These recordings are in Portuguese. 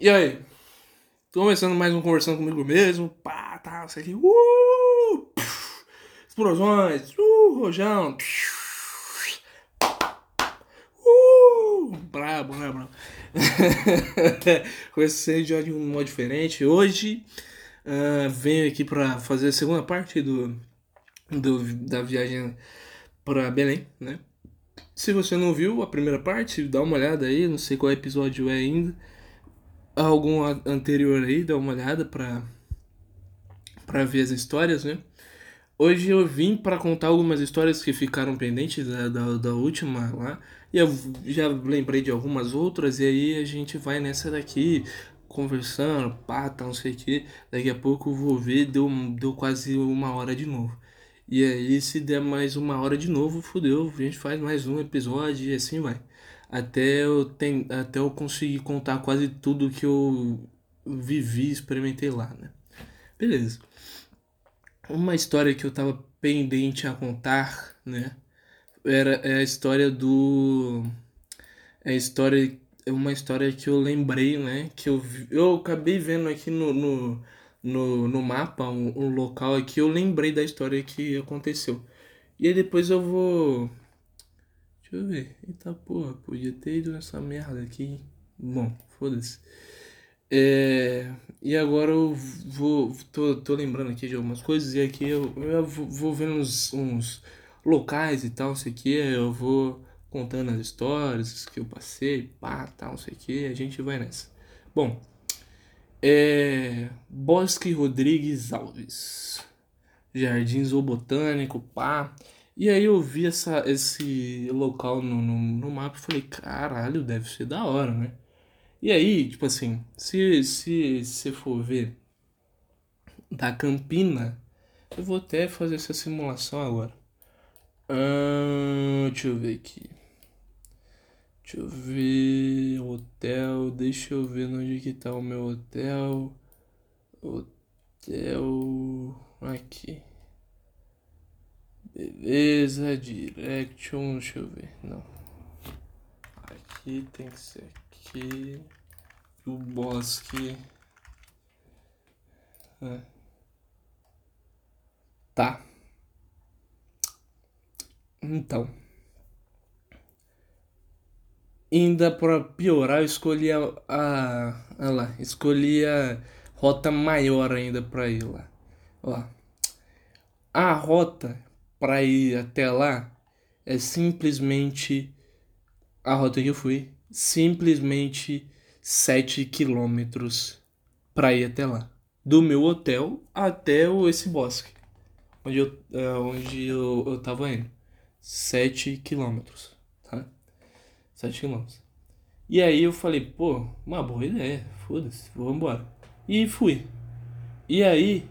E aí? Tô começando mais um Conversando Comigo Mesmo. Pá, tá, isso aqui. Uh! Explosões. Uh, rojão. Uh! Brabo, brabo, brabo. Com esse episódio de um modo diferente. Hoje uh, venho aqui pra fazer a segunda parte do, do da viagem pra Belém, né? Se você não viu a primeira parte, dá uma olhada aí. Não sei qual episódio é ainda algum anterior aí, dá uma olhada pra, pra ver as histórias, né? Hoje eu vim para contar algumas histórias que ficaram pendentes da, da, da, última lá. E eu já lembrei de algumas outras, e aí a gente vai nessa daqui, conversando, pá, tá, não sei o que. Daqui a pouco eu vou ver, deu, deu quase uma hora de novo. E aí, se der mais uma hora de novo, fudeu, a gente faz mais um episódio e assim vai até eu, tem, até eu conseguir contar quase tudo que eu vivi, experimentei lá, né? Beleza. Uma história que eu tava pendente a contar, né? Era é a história do é a história é uma história que eu lembrei, né? Que eu, eu acabei vendo aqui no, no, no, no mapa um, um local aqui, eu lembrei da história que aconteceu. E aí depois eu vou Deixa eu ver. Eita porra, podia ter ido nessa merda aqui. Bom, foda-se. É, e agora eu vou. Tô, tô lembrando aqui de algumas coisas e aqui eu, eu vou vendo uns, uns locais e tal, não sei o que. Eu vou contando as histórias que eu passei, pá, tal, não sei o que. A gente vai nessa. Bom, é. Bosque Rodrigues Alves. Jardim Zoobotânico, pá. E aí eu vi essa, esse local no, no, no mapa e falei, caralho, deve ser da hora, né? E aí, tipo assim, se se você for ver da Campina, eu vou até fazer essa simulação agora. Deixa eu ver aqui. Deixa eu ver. Hotel. Deixa eu ver onde que tá o meu hotel. Hotel. Aqui. Beleza, direction, deixa eu ver. Não. Aqui tem que ser aqui. O bosque. É. Tá. Então. Ainda para piorar, eu escolhi a, a, lá, escolhi a rota maior ainda para ir lá. Ó. A rota para ir até lá é simplesmente a rota que eu fui, simplesmente 7 quilômetros para ir até lá. Do meu hotel até esse bosque, onde eu, é, onde eu, eu tava indo. 7 quilômetros, tá? 7 quilômetros. E aí eu falei, pô, uma boa ideia, foda-se, vamos embora. E fui. E aí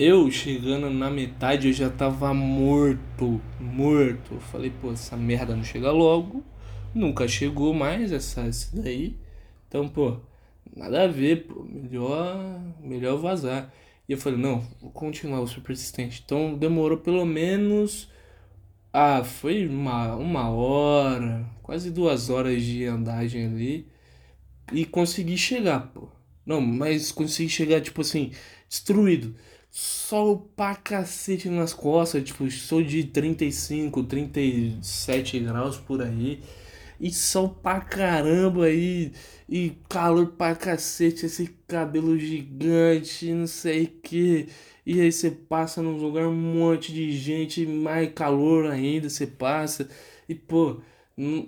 eu chegando na metade eu já tava morto, morto. Eu falei, pô, essa merda não chega logo. Nunca chegou mais essa, essa daí. Então, pô, nada a ver, pô, melhor, melhor vazar. E eu falei, não, vou continuar, vou ser persistente. Então demorou pelo menos. Ah, foi uma, uma hora, quase duas horas de andagem ali. E consegui chegar, pô. Não, mas consegui chegar, tipo assim, destruído sol pra cacete nas costas, tipo, sou de 35, 37 graus por aí. E sol pra caramba aí, e calor pra cacete, esse cabelo gigante, não sei o que. E aí você passa num lugar um monte de gente, mais calor ainda você passa. E pô,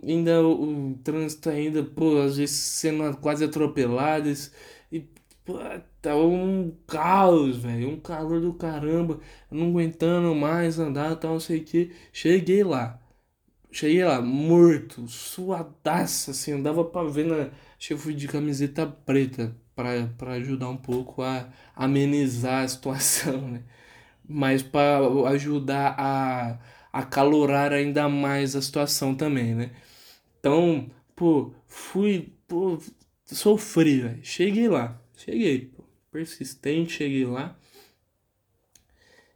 ainda o, o trânsito ainda, pô, às vezes sendo quase atropelados. Pô, tá um caos, velho. Um calor do caramba. Não aguentando mais andar, tal, não sei o que. Cheguei lá. Cheguei lá, morto, suadaça, assim. Andava pra ver na. Acho que eu fui de camiseta preta pra, pra ajudar um pouco a amenizar a situação, né? Mas para ajudar a acalorar ainda mais a situação também, né? Então, pô, fui, pô, sofri, velho. Cheguei lá. Cheguei, pô, persistente, cheguei lá.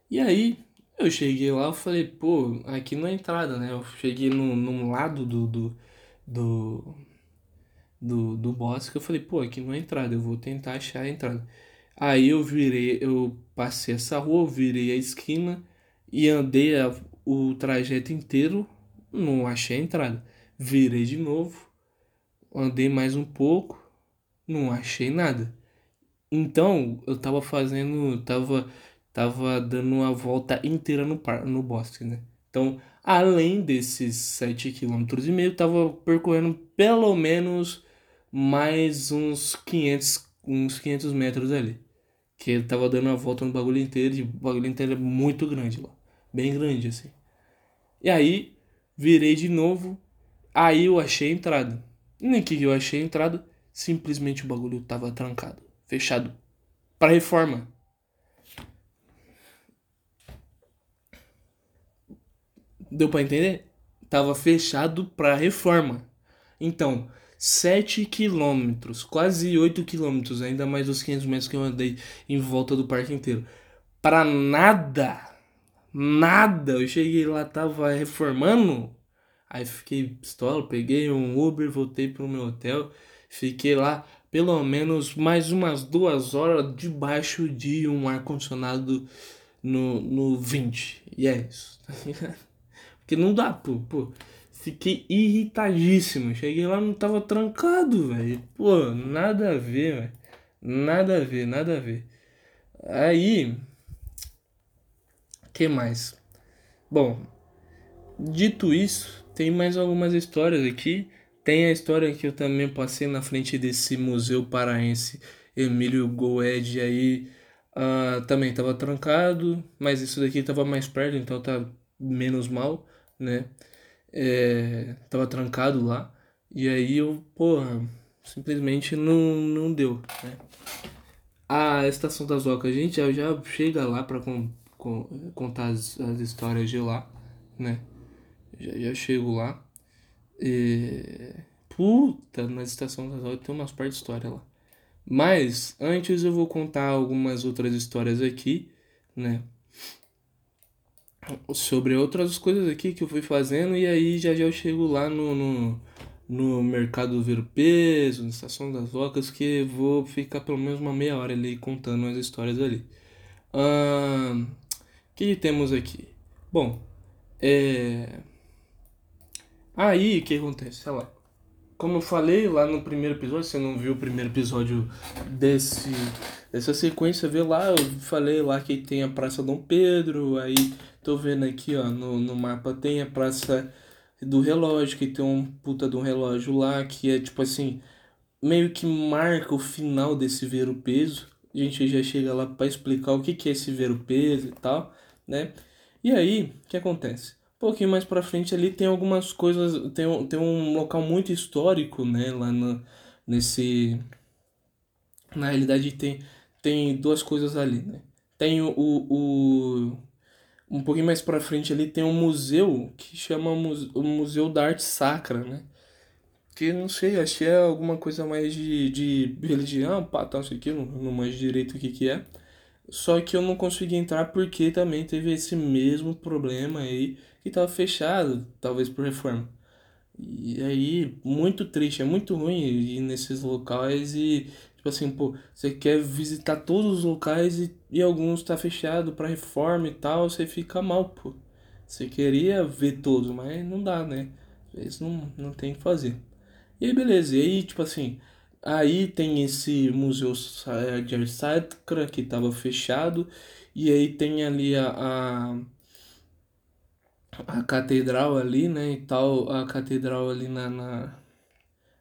E aí, eu cheguei lá, eu falei, pô, aqui não é entrada, né? Eu cheguei no, num lado do, do, do, do, do bosque. Eu falei, pô, aqui não é entrada, eu vou tentar achar a entrada. Aí eu virei, eu passei essa rua, virei a esquina e andei a, o trajeto inteiro, não achei a entrada. Virei de novo, andei mais um pouco, não achei nada. Então, eu tava fazendo, tava tava dando uma volta inteira no par, no bosque, né? Então, além desses 7 km meio, tava percorrendo pelo menos mais uns 500, uns 500 metros ali. Que ele tava dando a volta no bagulho inteiro, e o bagulho inteiro é muito grande lá. Bem grande, assim. E aí, virei de novo, aí eu achei a entrada. Nem que eu achei a entrada, simplesmente o bagulho tava trancado, fechado. Para reforma. Deu para entender? Tava fechado para reforma. Então, 7 quilômetros, quase 8 quilômetros, ainda mais os 500 metros que eu andei em volta do parque inteiro. Para nada, nada. Eu cheguei lá, tava reformando. Aí fiquei pistola, peguei um Uber, voltei pro meu hotel. Fiquei lá pelo menos mais umas duas horas debaixo de um ar-condicionado no, no 20. E é isso, tá Porque não dá, pô, pô. Fiquei irritadíssimo. Cheguei lá, não tava trancado, velho. Pô, nada a ver, velho. Nada a ver, nada a ver. Aí. que mais? Bom, dito isso, tem mais algumas histórias aqui. Tem a história que eu também passei na frente desse museu paraense Emílio Goed aí. Uh, também tava trancado, mas isso daqui tava mais perto, então tá menos mal, né? é, tava trancado lá. E aí eu, porra, simplesmente não, não deu, né? A Estação das Ocas, gente, já, já chega lá pra com, com, contar as, as histórias de lá, né? Já, já chego lá. E... Puta, na Estação das Ocas tem umas partes de história lá. Mas, antes eu vou contar algumas outras histórias aqui, né? sobre outras coisas aqui que eu fui fazendo e aí já já eu chego lá no, no, no mercado ver peso, na estação das ocas, que vou ficar pelo menos uma meia hora ali contando as histórias ali. O uh, que temos aqui? Bom, é... Aí o que acontece? Sei lá. Como eu falei lá no primeiro episódio, você não viu o primeiro episódio desse, dessa sequência, vê lá, eu falei lá que tem a Praça Dom Pedro, aí Tô vendo aqui, ó, no, no mapa tem a Praça do Relógio, que tem um puta de um relógio lá, que é tipo assim, meio que marca o final desse ver o peso. A gente já chega lá para explicar o que, que é esse ver o peso e tal, né? E aí, o que acontece? Um pouquinho mais pra frente ali tem algumas coisas, tem, um, tem um local muito histórico, né, lá no, nesse... Na realidade tem, tem duas coisas ali, né? Tem o, o, um pouquinho mais para frente ali tem um museu que chama o Museu da Arte Sacra, né? Que não sei, acho que é alguma coisa mais de, de religião, pá, tal, isso aqui, não, não manjo direito o que que é. Só que eu não consegui entrar porque também teve esse mesmo problema aí que tava fechado, talvez por reforma. E aí, muito triste, é muito ruim ir nesses locais e Tipo assim, pô, você quer visitar todos os locais e, e alguns tá fechado para reforma e tal, você fica mal, pô. Você queria ver todos, mas não dá, né? Às vezes não, não tem o que fazer. E aí, beleza. E aí, tipo assim, aí tem esse museu de arte sacra que tava fechado. E aí tem ali a, a, a catedral ali, né? E tal, a catedral ali na, na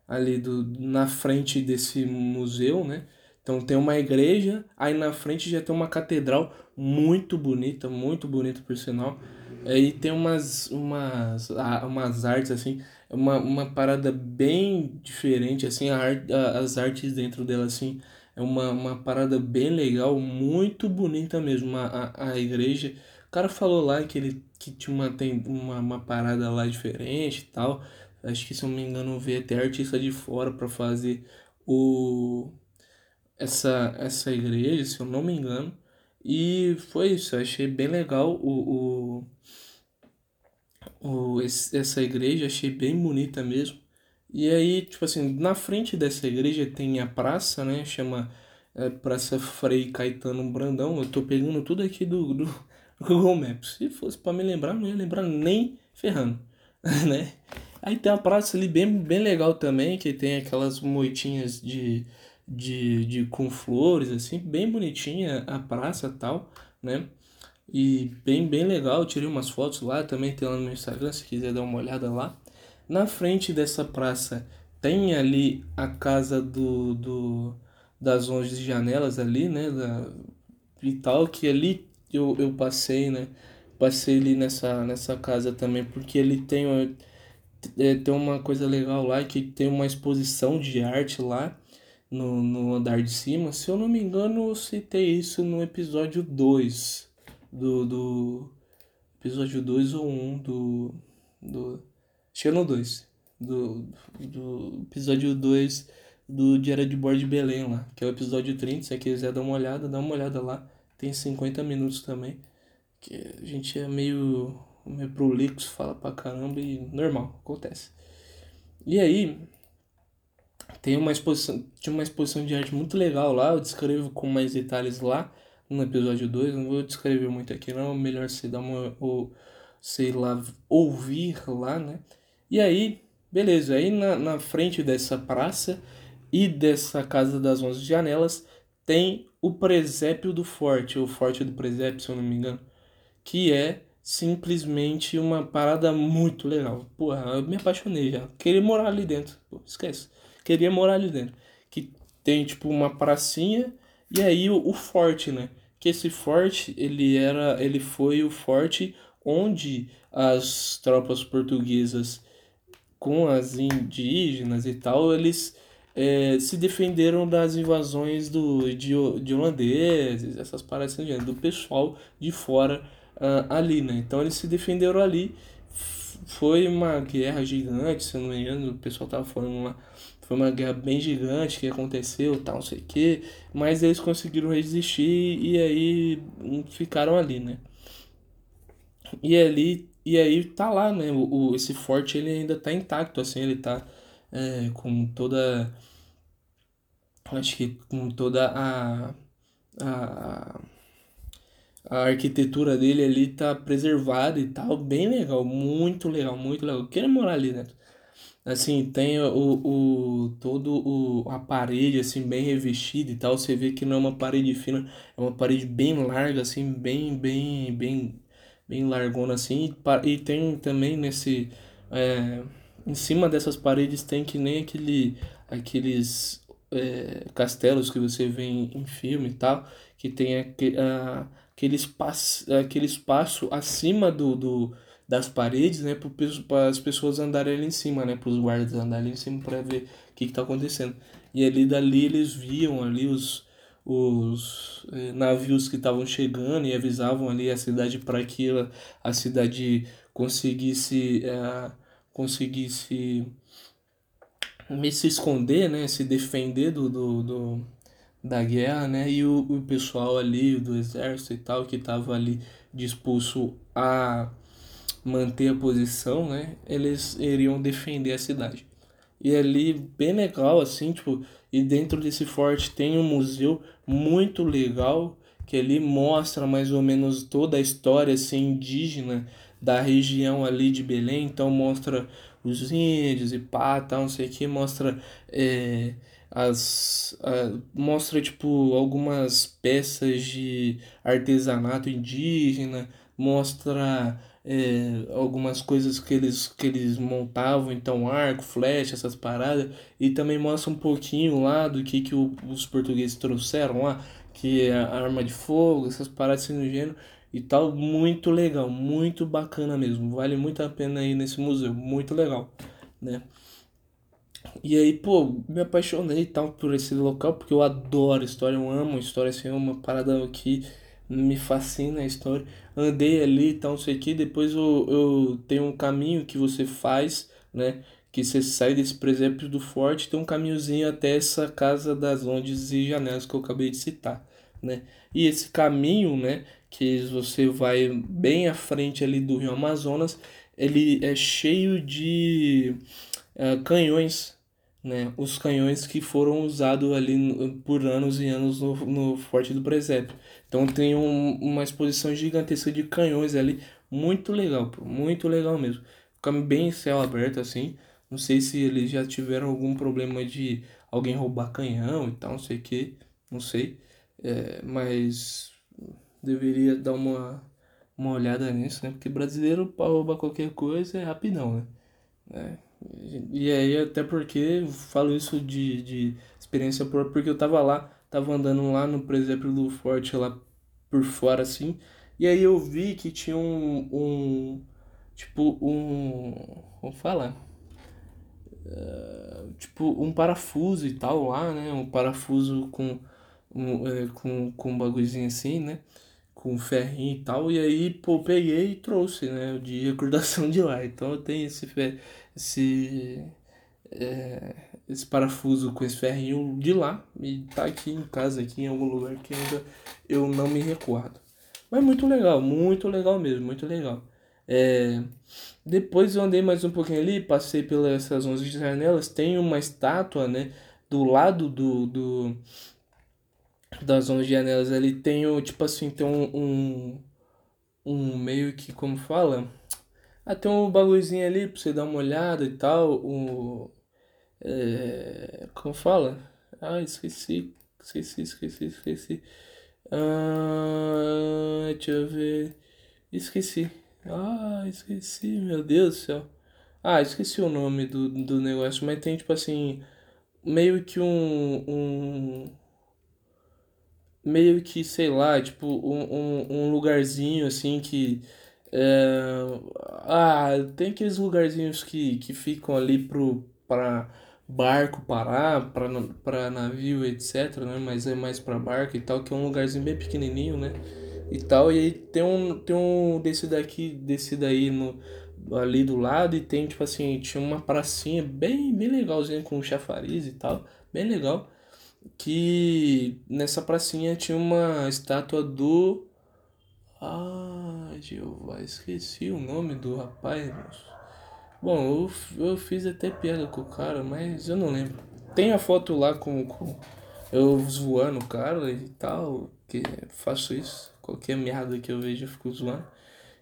ali do, na frente desse museu, né? Então tem uma igreja, aí na frente já tem uma catedral muito bonita, muito bonita por sinal. Aí tem umas, umas, umas artes assim, uma, uma parada bem diferente, assim, a arte, as artes dentro dela assim, é uma, uma parada bem legal, muito bonita mesmo a, a, a igreja. O cara falou lá que ele que tinha uma, tem uma, uma parada lá diferente e tal. Acho que se eu não me engano veio até artista de fora para fazer o essa essa igreja, se eu não me engano. E foi isso, eu achei bem legal o, o, o esse, essa igreja, achei bem bonita mesmo. E aí, tipo assim, na frente dessa igreja tem a praça, né? Chama é, Praça Frei Caetano Brandão. Eu tô pegando tudo aqui do, do Google Maps. Se fosse para me lembrar, não ia lembrar nem ferrando, né? Aí tem a praça ali bem, bem legal também, que tem aquelas moitinhas de, de, de com flores, assim, bem bonitinha a praça tal, né? E bem, bem legal, eu tirei umas fotos lá, também tem lá no meu Instagram, se quiser dar uma olhada lá. Na frente dessa praça tem ali a casa do, do das 11 janelas ali, né, da, e tal, que ali eu, eu passei, né, passei ali nessa, nessa casa também, porque ele tem, é, tem uma coisa legal lá, que tem uma exposição de arte lá, no, no andar de cima, se eu não me engano eu citei isso no episódio 2 do, do episódio 2 ou 1 um do, do Acho que é no 2. Do, do episódio 2 do Diário de Bordo de Belém lá. Que é o episódio 30. Se você quiser dar uma olhada, dá uma olhada lá. Tem 50 minutos também. Que a gente é meio, meio prolixo, fala pra caramba e normal, acontece. E aí, tem uma exposição, tinha uma exposição de arte muito legal lá, eu descrevo com mais detalhes lá no episódio 2, não vou descrever muito aqui não, melhor você dar uma, ou, sei lá, ouvir lá, né? E aí, beleza, aí na, na frente dessa praça e dessa Casa das Onze Janelas tem o presépio do forte, o forte do presépio, se eu não me engano, que é simplesmente uma parada muito legal. Porra, eu me apaixonei já. Queria morar ali dentro. Pô, esquece. Queria morar ali dentro. Que tem tipo uma pracinha e aí o, o forte, né? Que esse forte, ele era, ele foi o forte onde as tropas portuguesas com as indígenas e tal, eles é, se defenderam das invasões do, de, de holandeses, essas paradas assim, do pessoal de fora uh, ali, né? Então eles se defenderam ali. Foi uma guerra gigante, se eu não me engano, o pessoal tava falando. Foi uma guerra bem gigante que aconteceu, tal, não sei o que. Mas eles conseguiram resistir e aí ficaram ali, né? E ali e aí tá lá, né? O, o, esse forte ele ainda tá intacto, assim, ele tá é, com toda. Acho que com toda a, a. A arquitetura dele ali tá preservada e tal, bem legal, muito legal, muito legal. Eu morar ali dentro. Assim, tem o, o todo o a parede assim bem revestida e tal, você vê que não é uma parede fina, é uma parede bem larga assim, bem bem bem bem largona assim. E tem também nesse. É, em cima dessas paredes tem que nem aquele, aqueles é, castelos que você vê em, em filme e tal, que tem aquele, a, aquele, espaço, aquele espaço acima do, do, das paredes, né, para as pessoas andarem ali em cima, né, para os guardas andarem ali em cima para ver o que está acontecendo. E ali dali eles viam ali os, os eh, navios que estavam chegando e avisavam ali a cidade para que ela, a cidade conseguisse eh, conseguisse se esconder, né, se defender do, do, do da guerra, né, e o, o pessoal ali do exército e tal que estava ali disposto a manter a posição, né, eles iriam defender a cidade. E ali bem legal assim, tipo, e dentro desse forte tem um museu muito legal que ali mostra mais ou menos toda a história assim, indígena da região ali de Belém. Então mostra os índios e pá, tal, não sei o que, mostra é, as mostra tipo algumas peças de artesanato indígena, mostra é, algumas coisas que eles, que eles montavam, então arco, flecha, essas paradas, e também mostra um pouquinho lá do que, que o, os portugueses trouxeram lá, que é a arma de fogo, essas paradas assim no gênero e tal, muito legal, muito bacana mesmo, vale muito a pena ir nesse museu, muito legal, né? E aí, pô, me apaixonei tal por esse local, porque eu adoro história, eu amo história, assim, é uma parada que me fascina a história. Andei ali e tal, não sei o que. Depois eu, eu tenho um caminho que você faz, né? Que você sai desse presépio do forte, tem um caminhozinho até essa casa das ondes e janelas que eu acabei de citar, né? E esse caminho, né? Que você vai bem à frente ali do Rio Amazonas, ele é cheio de uh, canhões, né? Os canhões que foram usados ali por anos e anos no, no Forte do Presépio. Então tem um, uma exposição gigantesca de canhões ali, muito legal, pô, muito legal mesmo. Fica bem céu aberto assim. Não sei se eles já tiveram algum problema de alguém roubar canhão e tal, não sei o que, não sei. É, mas deveria dar uma, uma olhada nisso, né? Porque brasileiro para roubar qualquer coisa é rapidão, né? É, e aí, até porque falo isso de, de experiência própria, porque eu tava lá, tava andando lá no presépio do forte, lá por fora, assim, e aí eu vi que tinha um, um tipo, um, vamos falar, uh, tipo, um parafuso e tal lá, né, um parafuso com, um, é, com, com um bagulhozinho assim, né, com ferrinho e tal, e aí, pô, peguei e trouxe, né, de recordação de lá, então eu tenho esse, esse, é, esse parafuso com esse ferrinho de lá e tá aqui em casa, aqui em algum lugar que ainda eu não me recordo. Mas muito legal, muito legal mesmo, muito legal. É, depois eu andei mais um pouquinho ali, passei pelas essas 11 janelas, tem uma estátua, né, do lado do, do das 11 janelas ali, tem, tipo assim, tem um, um, um meio que, como fala ah, tem um bagulhozinho ali pra você dar uma olhada e tal. O. É, como fala? Ah, esqueci. Esqueci, esqueci, esqueci. Ah, deixa eu ver. Esqueci. Ah, esqueci, meu Deus do céu. Ah, esqueci o nome do, do negócio, mas tem tipo assim. Meio que um. um meio que, sei lá, tipo, um, um, um lugarzinho assim que é, ah, tem aqueles lugarzinhos que, que ficam ali pro, pra barco parar, pra navio, etc, né? Mas é mais pra barco e tal, que é um lugarzinho bem pequenininho, né? E tal, e aí tem um, tem um desse daqui, desse daí no, ali do lado e tem, tipo assim, tinha uma pracinha bem, bem legalzinha com chafariz e tal, bem legal. Que nessa pracinha tinha uma estátua do ah, Jeová, esqueci o nome do rapaz, moço. Bom, eu, eu fiz até piada com o cara, mas eu não lembro. Tem a foto lá com, com eu zoando o cara e tal, que faço isso. Qualquer merda que eu vejo eu fico zoando.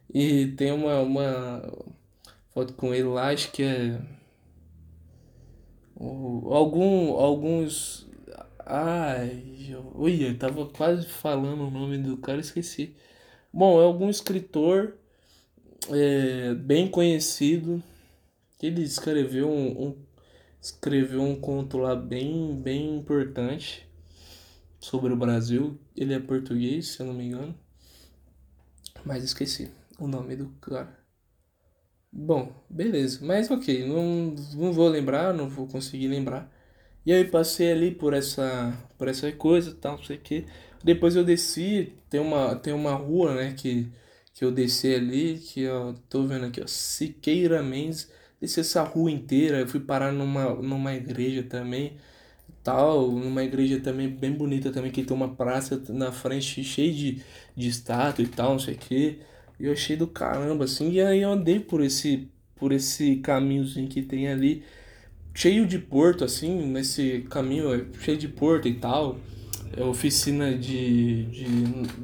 E tem uma, uma foto com ele lá, acho que é. Algum, alguns. Ai, eu, eu tava quase falando o nome do cara, esqueci. Bom, é algum escritor é, bem conhecido. Ele escreveu um, um, escreveu um conto lá bem, bem importante sobre o Brasil. Ele é português, se eu não me engano. Mas esqueci o nome do cara. Bom, beleza. Mas ok, não, não vou lembrar, não vou conseguir lembrar. E aí passei ali por essa, por essa coisa, tal, não sei o que. Depois eu desci, tem uma, tem uma rua, né, que, que eu desci ali, que eu tô vendo aqui, ó, Siqueira Mendes. Desci essa rua inteira, eu fui parar numa, numa igreja também, tal, numa igreja também bem bonita também, que tem uma praça na frente cheia de, de estátua e tal, não sei o que. E eu achei do caramba, assim, e aí eu andei por esse, por esse caminhozinho que tem ali, cheio de porto, assim, nesse caminho, é cheio de porto e tal é oficina de, de,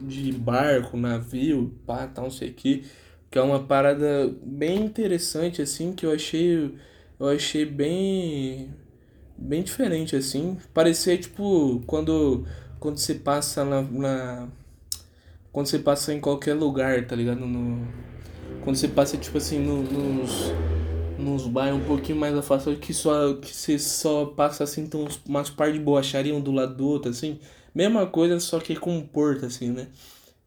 de barco, navio, pá, tal, não sei o que. Que é uma parada bem interessante, assim, que eu achei. Eu achei bem. Bem diferente, assim. Parecia tipo quando. Quando você passa na, na. Quando você passa em qualquer lugar, tá ligado? No, quando você passa, tipo assim, no, nos nos bairros um pouquinho mais afastados que só que você só passa assim uns, umas par de boacharia um do lado do outro assim Mesma coisa, só que com porta, assim, né?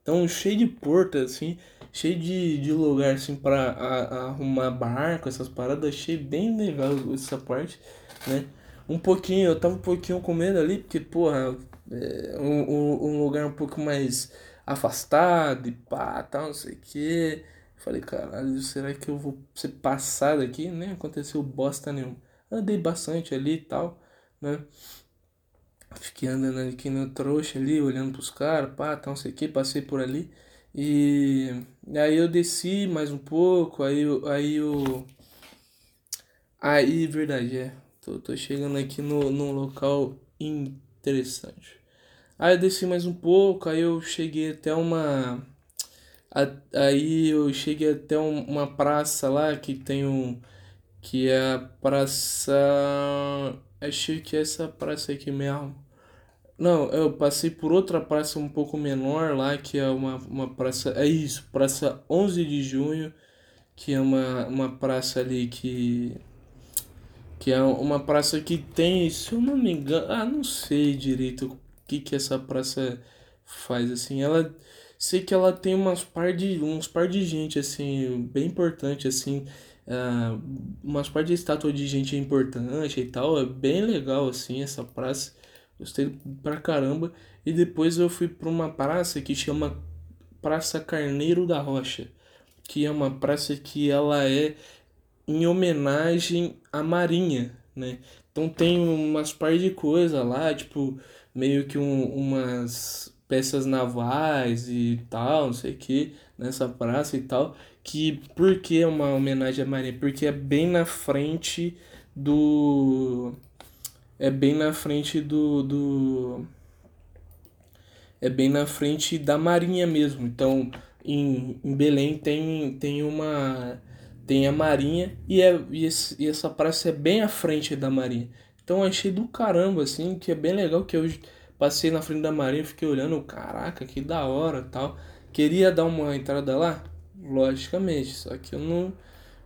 Então, cheio de porta, assim, cheio de, de lugar, assim, pra a, arrumar barco, essas paradas. Achei bem legal essa parte, né? Um pouquinho, eu tava um pouquinho com medo ali, porque, porra, é um, um lugar um pouco mais afastado e pá, tal, não sei o que. Falei, caralho, será que eu vou ser passado aqui? Nem aconteceu bosta nenhuma. Andei bastante ali e tal, né? Fiquei andando aqui no trouxa ali, olhando pros caras, pá, tal, não sei o que, passei por ali. E aí eu desci mais um pouco, aí, aí eu. Aí, verdade, é. Tô, tô chegando aqui no, num local interessante. Aí eu desci mais um pouco, aí eu cheguei até uma. Aí eu cheguei até uma praça lá que tem um. Que é a praça. Acho que é essa praça aqui mesmo. Não, eu passei por outra praça um pouco menor lá, que é uma, uma praça. É isso, Praça 11 de Junho, que é uma, uma praça ali que. Que é uma praça que tem, se eu não me engano. Ah, não sei direito o que, que essa praça faz, assim. Ela. Sei que ela tem umas par de, uns par de gente, assim, bem importante, assim. Uh, umas par de estátua de gente importante e tal. É bem legal, assim, essa praça. Gostei pra caramba. E depois eu fui pra uma praça que chama Praça Carneiro da Rocha. Que é uma praça que ela é em homenagem à Marinha, né? Então tem umas par de coisa lá, tipo, meio que um, umas peças navais e tal, não sei o que, nessa praça e tal. Que por que é uma homenagem à Marinha? Porque é bem na frente do é bem na frente do, do é bem na frente da marinha mesmo. Então, em, em Belém tem, tem uma tem a marinha e, é, e, esse, e essa praça é bem à frente da marinha. Então achei do caramba, assim, que é bem legal que eu passei na frente da marinha, fiquei olhando, caraca, que da hora tal. Queria dar uma entrada lá? Logicamente, só que eu não,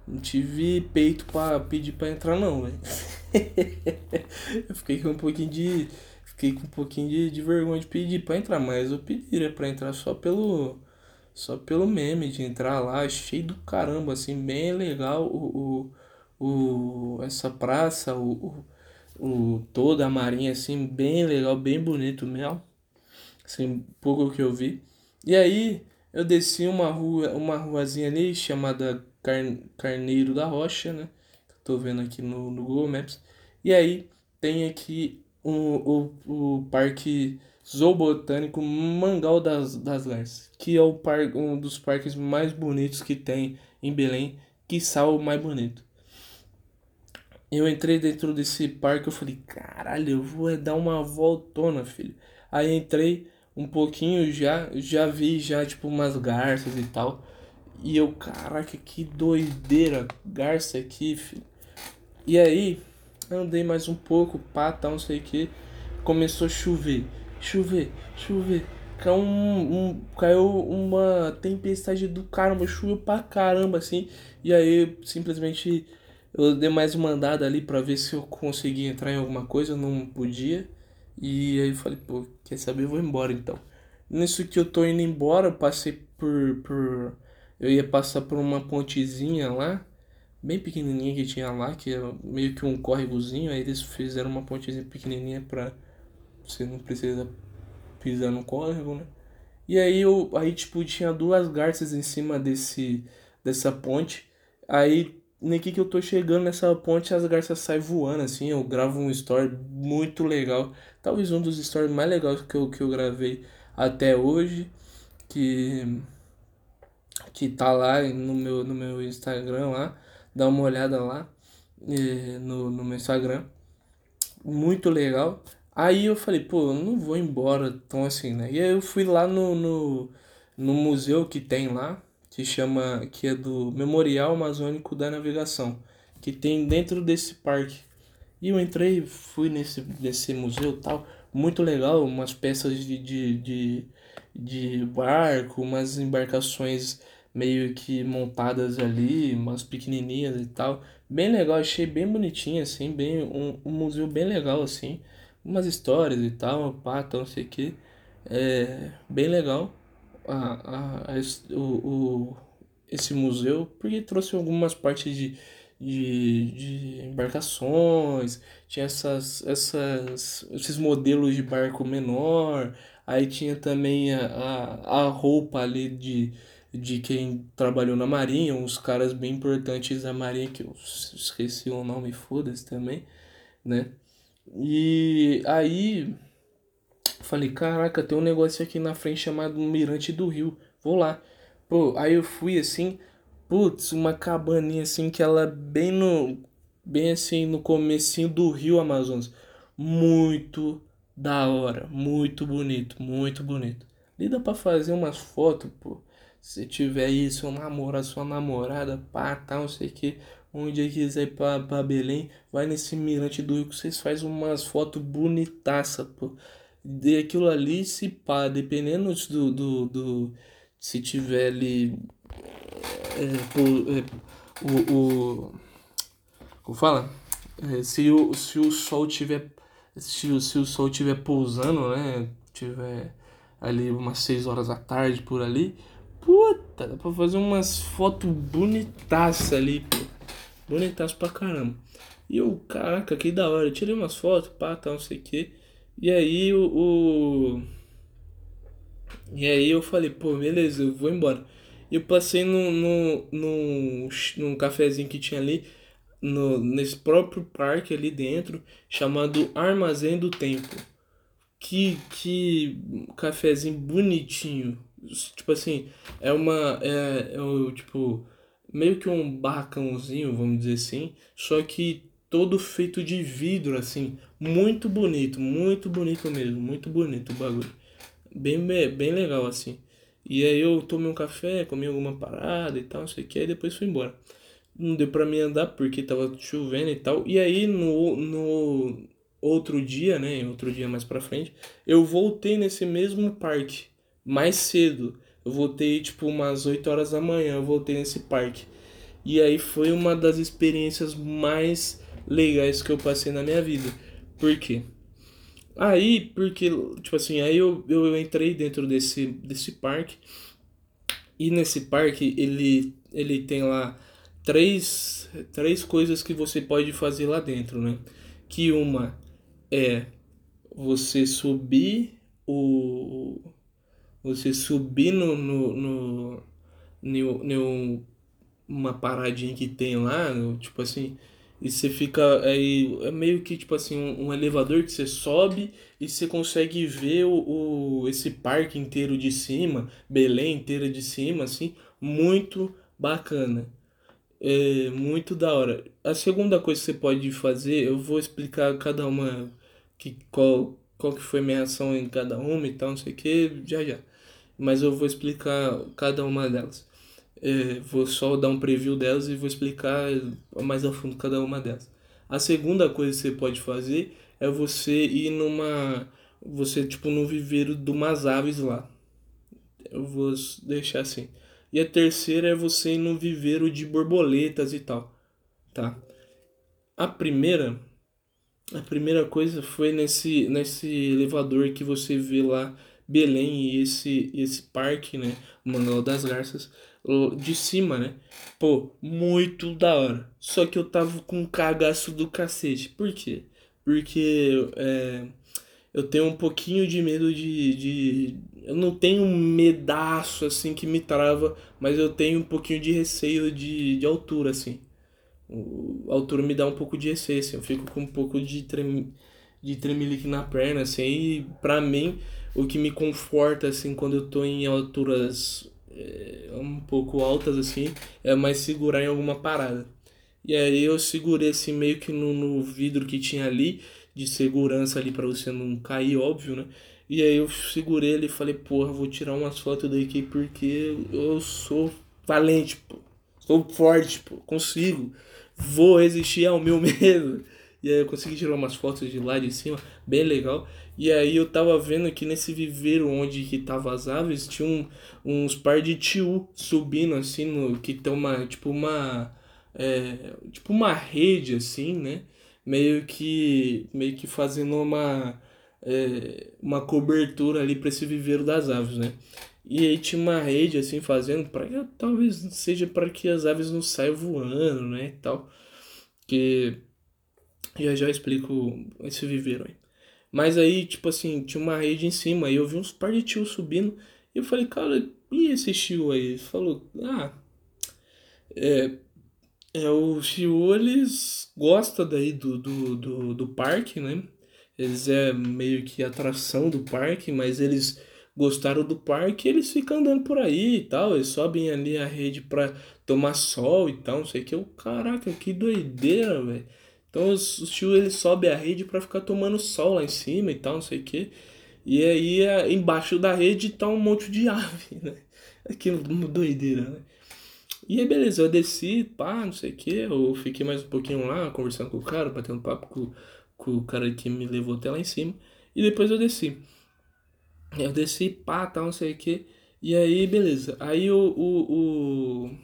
não tive peito para pedir para entrar não, velho. eu fiquei com um pouquinho de fiquei com um pouquinho de, de vergonha de pedir para entrar, mas eu pediria para entrar só pelo só pelo meme de entrar lá, achei do caramba assim, bem legal o, o, o essa praça, o, o, o toda a marinha assim, bem legal, bem bonito mesmo. Assim, pouco que eu vi. E aí eu desci uma rua, uma ruazinha ali chamada Carneiro da Rocha, né? Tô vendo aqui no, no Google Maps. E aí tem aqui o, o, o Parque Zoobotânico Mangal das, das Garças, que é o par, um dos parques mais bonitos que tem em Belém, que o mais bonito. Eu entrei dentro desse parque, eu falei, caralho, eu vou dar uma voltona, filho. Aí entrei um pouquinho já, já vi já tipo umas garças e tal. E eu, caraca, que doideira, garça aqui, filho. E aí, andei mais um pouco, pá, tal, não sei o que. Começou a chover, chover, chover. Caiu, um, um, caiu uma tempestade do caramba, choveu pra caramba, assim. E aí, simplesmente, eu dei mais uma andada ali pra ver se eu conseguia entrar em alguma coisa, eu não podia. E aí eu falei, pô, quer saber, eu vou embora então. Nisso que eu tô indo embora, eu passei por, por eu ia passar por uma pontezinha lá, bem pequenininha que tinha lá, que é meio que um córregozinho, aí eles fizeram uma pontezinha pequenininha pra você não precisa pisar no córrego, né? E aí eu aí tipo tinha duas garças em cima desse dessa ponte. Aí nem que eu tô chegando nessa ponte, as garças saem voando assim, eu gravo um story muito legal. Talvez um dos stories mais legais que eu, que eu gravei até hoje, que que tá lá no meu, no meu Instagram lá, dá uma olhada lá no, no meu Instagram. Muito legal. Aí eu falei, pô, eu não vou embora tão assim, né? E aí eu fui lá no, no, no museu que tem lá, que chama, que é do Memorial Amazônico da Navegação, que tem dentro desse parque. E eu entrei, fui nesse, nesse museu tal, muito legal, umas peças de, de, de, de barco, umas embarcações meio que montadas ali, umas pequenininhas e tal. Bem legal, achei bem bonitinho, assim, bem um, um museu bem legal, assim. Umas histórias e tal, pá, não sei que. É bem legal a, a, a, o, o, esse museu, porque trouxe algumas partes de, de, de embarcações, tinha essas, essas, esses modelos de barco menor, aí tinha também a, a, a roupa ali de de quem trabalhou na Marinha, uns caras bem importantes da Marinha, que eu esqueci o nome, foda-se também, né? E aí falei, caraca, tem um negócio aqui na frente chamado Mirante do Rio, vou lá. Pô, aí eu fui assim, putz, uma cabaninha assim que ela bem no bem assim no comecinho do Rio Amazonas. Muito da hora, muito bonito, muito bonito. Ali dá pra fazer umas fotos, pô. Se tiver aí seu namorado, sua namorada, pá, tal, não sei o que. Dia quiser ir pra, pra Belém, vai nesse mirante do Rio que vocês fazem umas fotos bonitaça, pô. De aquilo ali, se pá, dependendo do, do, do se tiver ali é, pô, é, o, o como fala? É, se, o, se o sol tiver se, se o sol tiver pousando, né? Tiver ali umas 6 horas da tarde por ali, puta, dá pra fazer umas fotos bonitaças ali, pô. Bonitaças pra caramba. E eu, caraca, que da hora. Eu tirei umas fotos, pá, tal, não sei o que. E aí o, o. E aí eu falei, pô, beleza, eu vou embora. E eu passei no, no, no, num cafezinho que tinha ali no, nesse próprio parque ali dentro, chamado Armazém do Tempo. Que, que cafezinho bonitinho. Tipo assim, é uma. É, é o, tipo, meio que um barracãozinho, vamos dizer assim, só que todo feito de vidro, assim. Muito bonito, muito bonito mesmo, muito bonito o bagulho. Bem, bem legal, assim. E aí eu tomei um café, comi alguma parada e tal, não sei o que, aí depois fui embora não deu para mim andar porque tava chovendo e tal. E aí no, no outro dia, né, outro dia mais para frente, eu voltei nesse mesmo parque mais cedo. Eu voltei tipo umas 8 horas da manhã, eu voltei nesse parque. E aí foi uma das experiências mais legais que eu passei na minha vida. Por quê? Aí, porque, tipo assim, aí eu, eu entrei dentro desse, desse parque. E nesse parque ele, ele tem lá três, três coisas que você pode fazer lá dentro, né? Que uma é você subir o você subir no, no, no, no, no uma paradinha que tem lá, tipo assim, e você fica aí é meio que tipo assim um, um, elevador que você sobe e você consegue ver o, o esse parque inteiro de cima, Belém inteira de cima, assim, muito bacana. É muito da hora. A segunda coisa que você pode fazer, eu vou explicar cada uma que qual qual que foi minha ação em cada uma e tal, não sei o que, já já. Mas eu vou explicar cada uma delas. É, vou só dar um preview delas e vou explicar mais a fundo cada uma delas. A segunda coisa que você pode fazer é você ir numa. Você, tipo, no viveiro de umas aves lá. Eu vou deixar assim. E a terceira é você ir no viveiro de borboletas e tal, tá? A primeira, a primeira coisa foi nesse, nesse elevador que você vê lá Belém e esse, esse parque, né? Manuel das Garças, de cima, né? Pô, muito da hora. Só que eu tava com um cagaço do cacete. Por quê? Porque é, eu tenho um pouquinho de medo de, de. Eu não tenho um medaço assim que me trava, mas eu tenho um pouquinho de receio de, de altura, assim. A altura me dá um pouco de receio, assim. Eu fico com um pouco de, trem, de tremelique na perna, assim. E pra mim, o que me conforta, assim, quando eu tô em alturas é, um pouco altas, assim, é mais segurar em alguma parada. E aí eu segurei assim meio que no, no vidro que tinha ali de segurança ali para você não cair, óbvio, né? E aí eu segurei ele e falei, porra, vou tirar umas fotos daqui porque eu sou valente, pô. Sou forte, pô. Consigo. Vou resistir ao meu medo. E aí eu consegui tirar umas fotos de lá de cima, bem legal. E aí eu tava vendo que nesse viveiro onde que tava as aves, tinha um, uns par de tio subindo assim, no, que tem uma, tipo uma, é, tipo uma rede assim, né? meio que meio que fazendo uma é, uma cobertura ali para esse viveiro das aves, né? E aí tinha uma rede assim fazendo para talvez seja para que as aves não saiam voando, né, e tal. Que já já explico esse viveiro aí. Mas aí, tipo assim, tinha uma rede em cima, e eu vi uns par de tio subindo, e eu falei, cara, e esse tio aí? Ele falou, ah, é, é, o Chiu, eles gostam daí do, do, do, do parque, né? Eles é meio que atração do parque, mas eles gostaram do parque, eles ficam andando por aí e tal. Eles sobem ali a rede pra tomar sol e tal, não sei o que. Eu, caraca, que doideira, velho. Então os, tios eles sobem a rede pra ficar tomando sol lá em cima e tal, não sei o que. E aí embaixo da rede tá um monte de ave, né? Aquilo, doideira, né? E aí beleza, eu desci, pá, não sei o que. Eu fiquei mais um pouquinho lá, conversando com o cara, batendo papo com, com o cara que me levou até lá em cima. E depois eu desci. Eu desci, pá, tal, não sei o que. E aí, beleza. Aí o. o, o...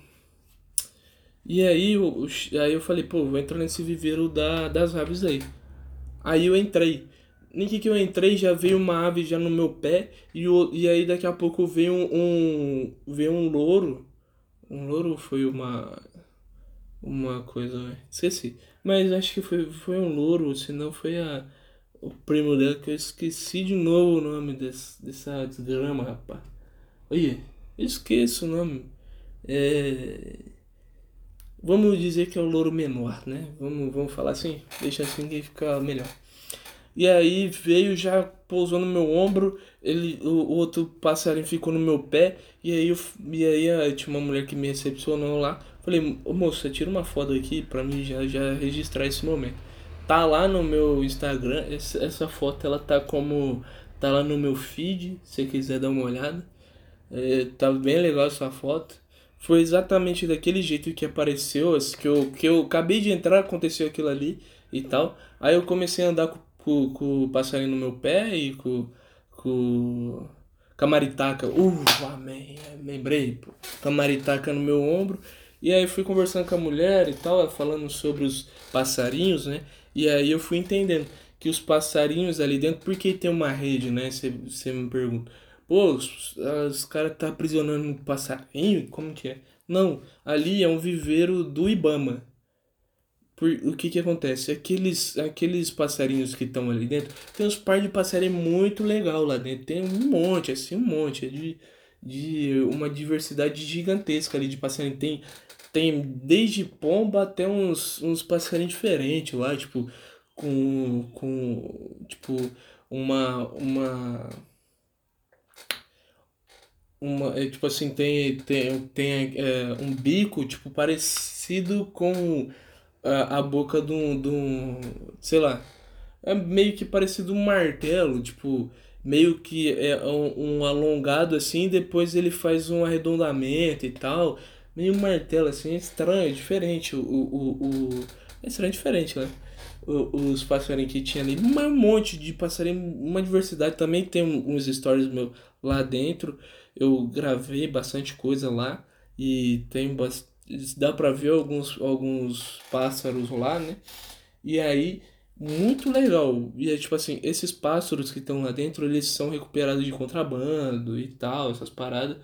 E aí, o, aí eu falei, pô, vou entrar nesse viveiro da, das aves aí. Aí eu entrei. Nem que, eu entrei, já veio uma ave já no meu pé. E, o, e aí daqui a pouco veio um, um. Veio um louro. Um louro foi uma. Uma coisa. Esqueci. Mas acho que foi, foi um louro, senão foi a o primo dela, que eu esqueci de novo o nome desse, dessa drama, rapaz. Olha, eu esqueço o nome. É... Vamos dizer que é o louro menor, né? Vamos, vamos falar assim? Deixa assim que fica melhor. E aí veio, já pousou no meu ombro, ele, o, o outro passarinho ficou no meu pé, e aí, eu, e aí tinha uma mulher que me recepcionou lá. Falei, moça, tira uma foto aqui pra mim já, já registrar esse momento. Tá lá no meu Instagram, essa foto ela tá como. Tá lá no meu feed, se quiser dar uma olhada. É, tá bem legal essa foto. Foi exatamente daquele jeito que apareceu, que eu, que eu acabei de entrar, aconteceu aquilo ali e tal. Aí eu comecei a andar com, com, com o passarinho no meu pé e com, com, com a maritaca. Uh, amém, lembrei, pô. Com a maritaca no meu ombro. E aí fui conversando com a mulher e tal, falando sobre os passarinhos, né? E aí eu fui entendendo que os passarinhos ali dentro, por que tem uma rede, né? Você me pergunta. Pô, os, os caras tá aprisionando um passarinho? Como que é? Não, ali é um viveiro do Ibama. Por, o que que acontece? Aqueles, aqueles passarinhos que estão ali dentro, tem uns par de passarinho muito legal lá dentro. Tem um monte, assim, um monte. É de, de uma diversidade gigantesca ali de passarinho. Tem tem desde pomba até uns, uns passarinhos diferentes lá, tipo, com, com tipo, uma, uma, uma, é, tipo assim, tem, tem, tem é, um bico, tipo, parecido com a, a boca de um, de um, sei lá, é meio que parecido um martelo, tipo, meio que é um, um alongado assim, depois ele faz um arredondamento e tal, meio martelo, assim, é estranho, é diferente. O, o, o, é estranho, diferente, né? Os passarinhos que tinha ali, um monte de passarinho, uma diversidade. Também tem uns stories meu lá dentro. Eu gravei bastante coisa lá e tem dá para ver alguns, alguns pássaros lá, né? E aí, muito legal. E é tipo assim, esses pássaros que estão lá dentro, eles são recuperados de contrabando e tal, essas paradas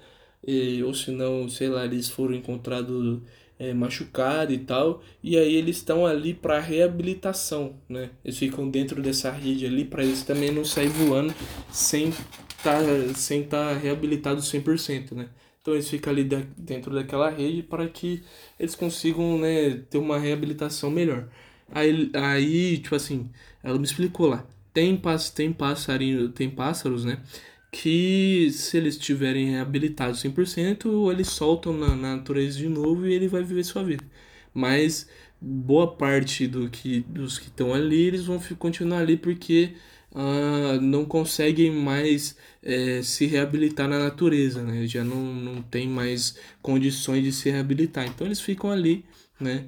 e, ou se não, sei lá, eles foram encontrados é, machucados e tal, e aí eles estão ali para reabilitação, né? Eles ficam dentro dessa rede ali para eles também não sair voando sem tá, sem estar tá reabilitado 100%, né? Então eles ficam ali dentro daquela rede para que eles consigam né, ter uma reabilitação melhor. Aí, aí, tipo assim, ela me explicou lá. Tem, tem passarinho, tem pássaros, né? Que se eles estiverem reabilitados 100%, eles soltam na, na, natureza de novo e ele vai viver sua vida. Mas boa parte do que, dos que estão ali, eles vão continuar ali porque uh, não conseguem mais é, se reabilitar na natureza, né? Já não, não tem mais condições de se reabilitar. Então eles ficam ali, né?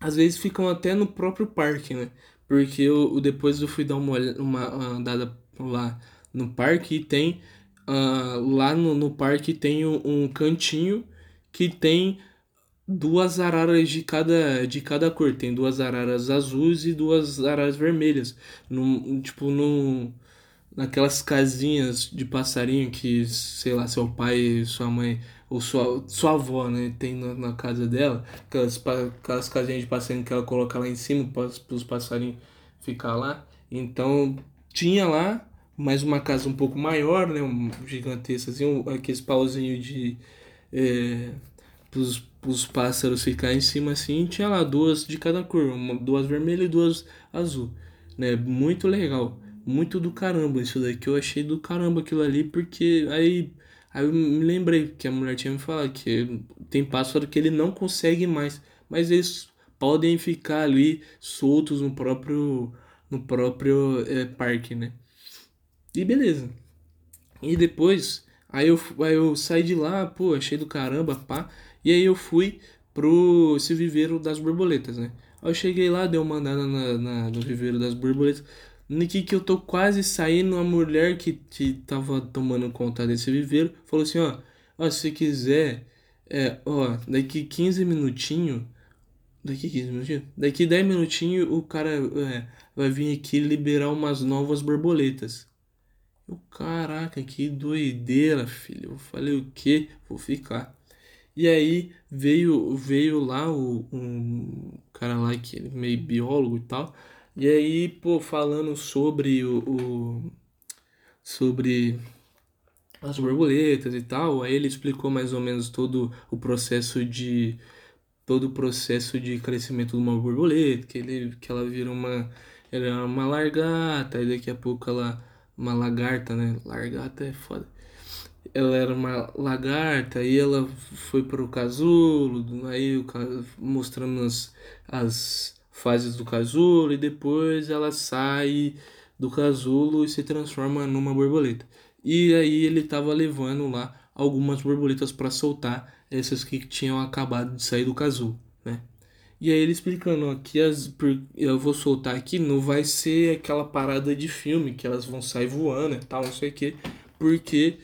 Às vezes ficam até no próprio parque, né? Porque eu, depois eu fui dar uma, uma andada lá no parque e tem uh, lá no, no parque tem um, um, cantinho que tem duas araras de cada de cada cor. Tem duas araras azuis e duas araras vermelhas. No, tipo no naquelas casinhas de passarinho que sei lá seu pai sua mãe ou sua, sua avó né tem na, na casa dela. Aquelas, aquelas casinhas de passarinho que ela coloca lá em cima para os passarinhos ficar lá. Então tinha lá mais uma casa um pouco maior, né? Um gigantesco, assim, um, aqueles pauzinhos de. É, pros, pros pássaros ficar em cima assim, tinha lá duas de cada cor, uma, duas vermelhas e duas azul, né? Muito legal. muito do caramba isso daqui. Eu achei do caramba aquilo ali, porque aí, aí eu me lembrei que a mulher tinha me falado que tem pássaro que ele não consegue mais, mas eles podem ficar ali soltos no próprio, no próprio é, parque, né? E beleza. E depois, aí eu, aí eu saí de lá, pô, achei do caramba, pá. E aí eu fui pro esse viveiro das borboletas, né? Aí eu cheguei lá, dei uma andada na, na, no viveiro das borboletas. No que, que eu tô quase saindo, a mulher que, que tava tomando conta desse viveiro falou assim, ó, ó se quiser, é, ó, daqui 15 minutinhos, daqui 15 minutinhos, daqui 10 minutinhos o cara é, vai vir aqui liberar umas novas borboletas. Eu, caraca, que doideira, filho. Eu falei o que? Vou ficar. E aí veio veio lá o, um cara lá que é meio biólogo e tal. E aí, pô, falando sobre o, o sobre as borboletas e tal, aí ele explicou mais ou menos todo o processo de todo o processo de crescimento de uma borboleta, que ele que ela vira uma ela é uma largata, e daqui a pouco ela uma lagarta, né? Largata é foda. Ela era uma lagarta e ela foi para o casulo, aí mostrando as, as fases do casulo e depois ela sai do casulo e se transforma numa borboleta. E aí ele estava levando lá algumas borboletas para soltar essas que tinham acabado de sair do casulo? E aí ele explicando, ó, que as, eu vou soltar aqui, não vai ser aquela parada de filme, que elas vão sair voando e tal, não sei o que, porque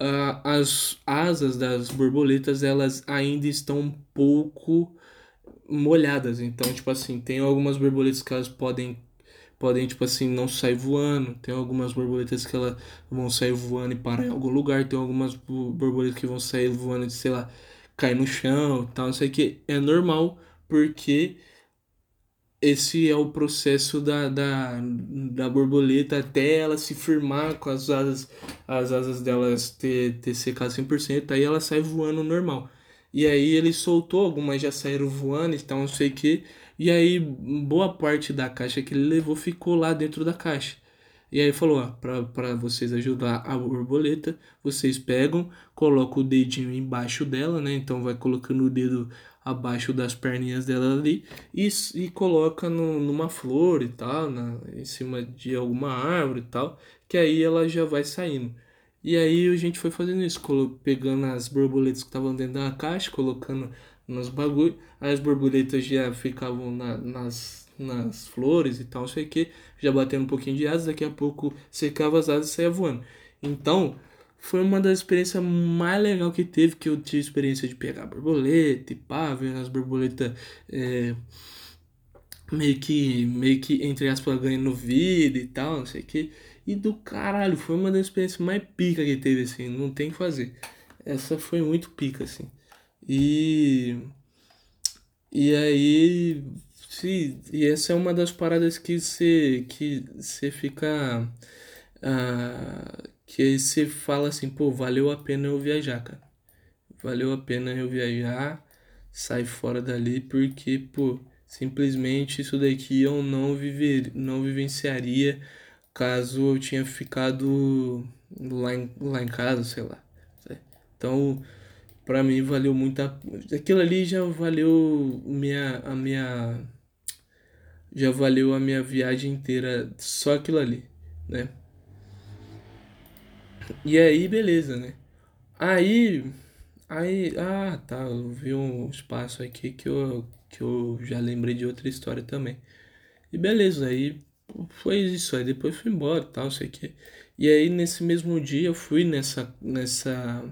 uh, as asas das borboletas, elas ainda estão um pouco molhadas, então, tipo assim, tem algumas borboletas que elas podem podem, tipo assim, não sair voando. Tem algumas borboletas que elas vão sair voando e parar em algum lugar. Tem algumas borboletas que vão sair voando e, sei lá, cair no chão tal, não sei o que. É normal porque esse é o processo da, da, da borboleta até ela se firmar com as asas, as asas delas ter, ter secado 100%, aí ela sai voando normal. E aí ele soltou, algumas já saíram voando, então não sei o que. E aí boa parte da caixa que ele levou ficou lá dentro da caixa. E aí falou, ó, para vocês ajudar a borboleta, vocês pegam, colocam o dedinho embaixo dela, né? Então vai colocando o dedo abaixo das perninhas dela ali e, e coloca no, numa flor e tal, na, em cima de alguma árvore e tal, que aí ela já vai saindo. E aí a gente foi fazendo isso, pegando as borboletas que estavam dentro da caixa, colocando nos bagulho, aí as borboletas já ficavam na, nas nas flores e tal, não sei o que, já batendo um pouquinho de asas, daqui a pouco secava as asas e saia voando. Então, foi uma das experiências mais legais que teve, que eu tive experiência de pegar borboleta e pá, ver as borboletas é, meio que, meio que, entre aspas, ganhando vida e tal, não sei o que. E do caralho, foi uma das experiências mais pica que teve, assim, não tem o que fazer. Essa foi muito pica, assim. E. E aí Sim, e essa é uma das paradas que você que fica uh, que você fala assim, pô, valeu a pena eu viajar, cara. Valeu a pena eu viajar, sair fora dali porque, pô, simplesmente isso daqui eu não viver, não vivenciaria caso eu tinha ficado lá em, lá em casa, sei lá. Então, para mim valeu muito a, aquilo ali já valeu minha a minha já valeu a minha viagem inteira só aquilo ali, né? E aí, beleza, né? Aí, aí, ah, tá, eu vi um espaço aqui que eu, que eu já lembrei de outra história também. E beleza, aí foi isso, aí depois fui embora tal, sei que. E aí nesse mesmo dia eu fui nessa, nessa,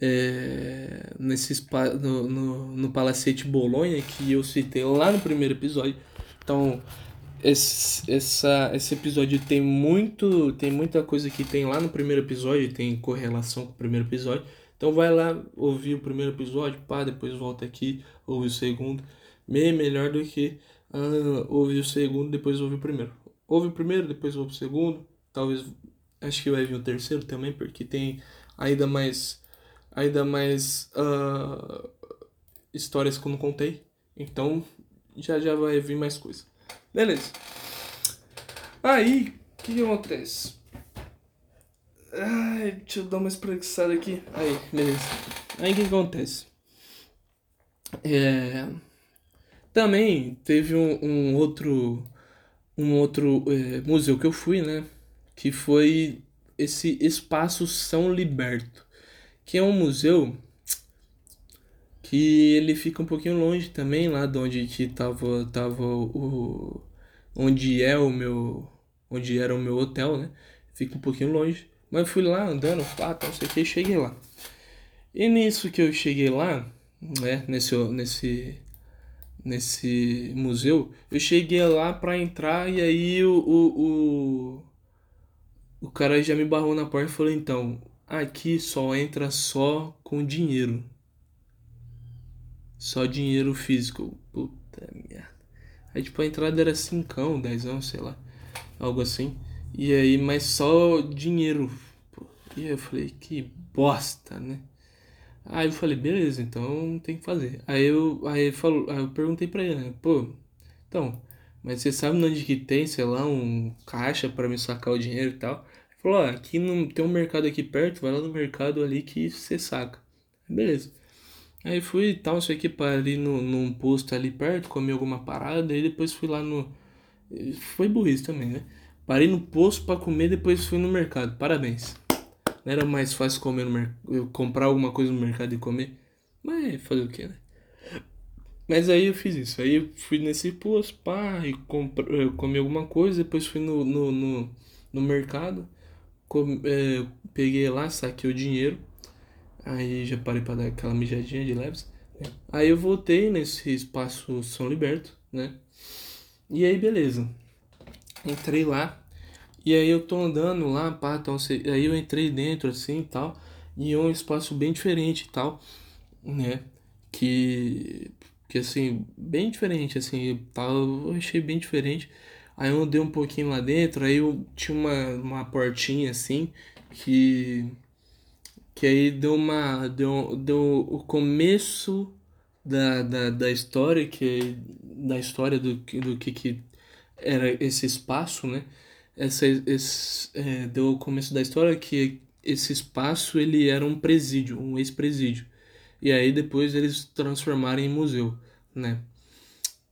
é, nesse spa, no, no, no Palacete Bolonha que eu citei lá no primeiro episódio então, esse, essa, esse episódio tem muito tem muita coisa que tem lá no primeiro episódio, tem correlação com o primeiro episódio. Então vai lá ouvir o primeiro episódio, pá, depois volta aqui, ouve o segundo. Meio melhor do que uh, ouvir o segundo, depois ouvir o primeiro. Ouve o primeiro, depois ouve o segundo. Talvez acho que vai vir o terceiro também, porque tem ainda mais ainda mais uh, histórias que eu não contei. Então já já vai vir mais coisa. Beleza. Aí, O que, que acontece? Ai, deixa eu dar uma espreguiçada aqui. Aí, beleza. Aí o que, que acontece? É... Também teve um, um outro um outro é, museu que eu fui, né? Que foi esse Espaço São Liberto, que é um museu que ele fica um pouquinho longe também lá de onde que tava, tava o onde é o meu onde era o meu hotel, né? Fica um pouquinho longe, mas fui lá andando, pá, não sei o que, cheguei lá. E nisso que eu cheguei lá, né, nesse nesse nesse museu, eu cheguei lá para entrar e aí o, o, o, o cara já me barrou na porta e falou, então, aqui só entra só com dinheiro. Só dinheiro físico. Puta merda. Aí tipo a entrada era 5, 10 sei lá. Algo assim. E aí, mas só dinheiro. E aí eu falei, que bosta, né? Aí eu falei, beleza, então tem que fazer. Aí eu, aí falou, aí eu perguntei pra ele, né? Pô, então, mas você sabe onde que tem, sei lá, um caixa para me sacar o dinheiro e tal? Ele falou, ó, aqui não tem um mercado aqui perto, vai lá no mercado ali que você saca. Beleza. Aí fui e tal, sei que para ali no, num posto ali perto, comi alguma parada, e depois fui lá no. Foi burrice também, né? Parei no posto para comer, depois fui no mercado. Parabéns. Não era mais fácil comer no mer... comprar alguma coisa no mercado e comer? Mas fazer o que, né? Mas aí eu fiz isso. Aí eu fui nesse posto, pá, e comi alguma coisa, depois fui no, no, no, no mercado, com... é, peguei lá, saquei o dinheiro. Aí já parei pra dar aquela mijadinha de leves. Aí eu voltei nesse espaço São Liberto, né? E aí beleza. Entrei lá, e aí eu tô andando lá, pá, então, aí eu entrei dentro assim e tal, e é um espaço bem diferente e tal, né? Que, que assim, bem diferente, assim, tal, eu achei bem diferente. Aí eu andei um pouquinho lá dentro, aí eu tinha uma, uma portinha assim, que, que aí deu uma, deu, deu o começo da, da, da história, que, da história do, do que, que era esse espaço, né? essa, esse, é, deu o começo da história que esse espaço ele era um presídio, um ex-presídio. E aí depois eles transformaram em museu, né?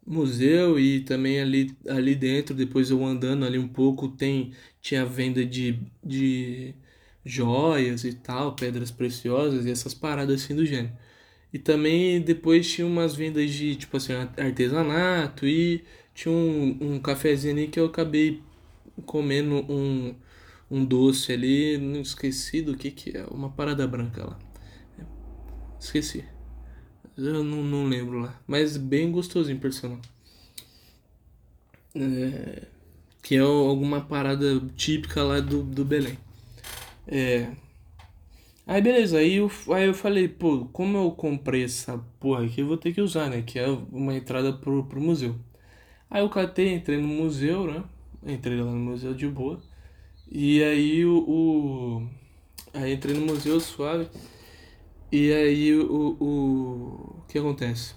Museu e também ali, ali dentro, depois eu andando ali um pouco, tem tinha venda de, de joias e tal, pedras preciosas e essas paradas assim do gênero. E também depois tinha umas vendas de, tipo assim, artesanato e tinha um, um cafezinho ali que eu acabei comendo um, um doce ali, não esqueci do que que é, uma parada branca lá. Esqueci. Eu não, não lembro lá. Mas bem gostosinho, personal. É, que é alguma parada típica lá do, do Belém. É. Aí beleza, aí eu, aí eu falei, pô, como eu comprei essa porra aqui, eu vou ter que usar, né? Que é uma entrada pro, pro museu. Aí eu catei, entrei no museu, né? Entrei lá no museu de boa. E aí o. o aí entrei no museu suave. E aí o. O, o que acontece?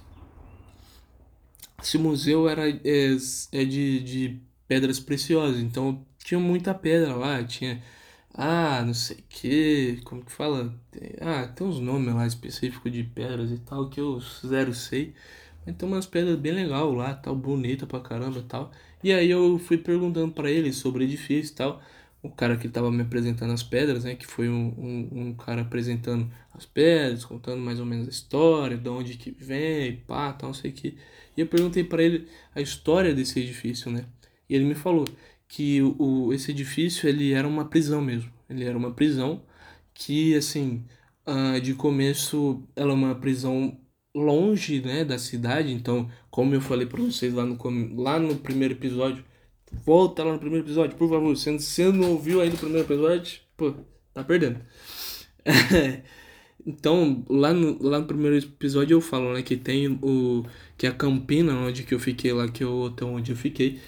Esse museu era é, é de, de pedras preciosas, então tinha muita pedra lá, tinha. Ah, não sei que, como que fala? Ah, tem uns nomes lá específicos de pedras e tal que eu zero sei. Mas tem umas pedras bem legal lá, tal, bonita pra caramba tal. E aí eu fui perguntando para ele sobre o edifício e tal. O cara que estava me apresentando as pedras, né? Que foi um, um, um, cara apresentando as pedras, contando mais ou menos a história, de onde que vem, pá, tal, não sei o que. E eu perguntei para ele a história desse edifício, né? E ele me falou que o, esse edifício, ele era uma prisão mesmo. Ele era uma prisão que, assim, uh, de começo, ela é uma prisão longe, né, da cidade, então, como eu falei para vocês lá no, lá no primeiro episódio, volta lá no primeiro episódio, por favor, se você não ouviu ainda o primeiro episódio, pô, tá perdendo. então, lá no, lá no primeiro episódio eu falo, né, que tem o, que a Campina, onde que eu fiquei lá, que é o hotel onde eu fiquei,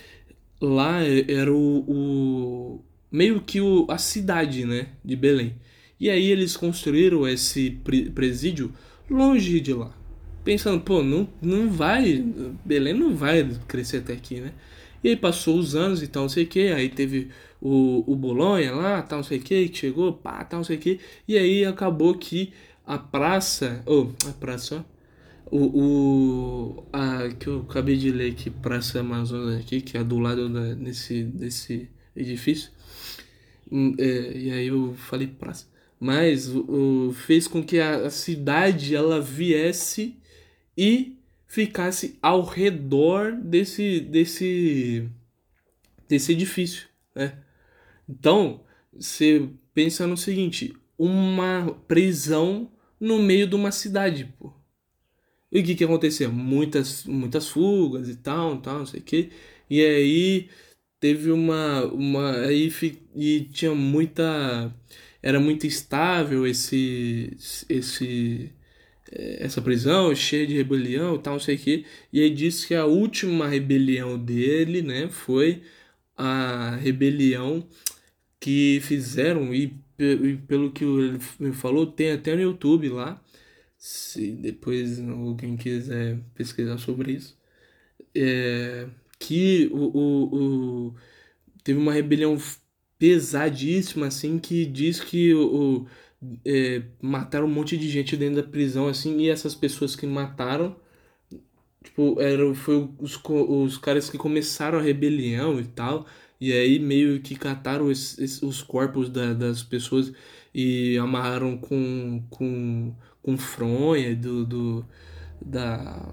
lá era o, o meio que o, a cidade, né, de Belém. E aí eles construíram esse presídio longe de lá pensando, pô, não, não vai, Belém não vai crescer até aqui, né? E aí passou os anos e tal, não sei o que, aí teve o, o Bolonha lá, tal, não sei o que, chegou, pá, tal, não sei o que. E aí acabou que a praça, ou, oh, a praça, o, o a, que eu acabei de ler aqui, Praça Amazonas aqui, que é do lado da, desse, desse edifício, hum, é, e aí eu falei praça, mas o, fez com que a, a cidade ela viesse e ficasse ao redor desse desse desse edifício, né? Então, você pensa no seguinte, uma prisão no meio de uma cidade, pô. E o que que acontecia? Muitas muitas fugas e tal, tal, não sei o que. E aí teve uma uma aí e tinha muita era muito estável esse esse essa prisão cheia de rebelião e tal, não sei o que. E aí diz que a última rebelião dele, né, foi a rebelião que fizeram, e, e pelo que ele me falou, tem até no YouTube lá, se depois alguém quiser pesquisar sobre isso, é, que o, o, o, teve uma rebelião pesadíssima, assim, que diz que o, é, mataram um monte de gente dentro da prisão, assim, e essas pessoas que mataram, tipo, eram, foi os, os caras que começaram a rebelião e tal, e aí meio que cataram os, os corpos da, das pessoas e amarraram com, com, com fronha do, do da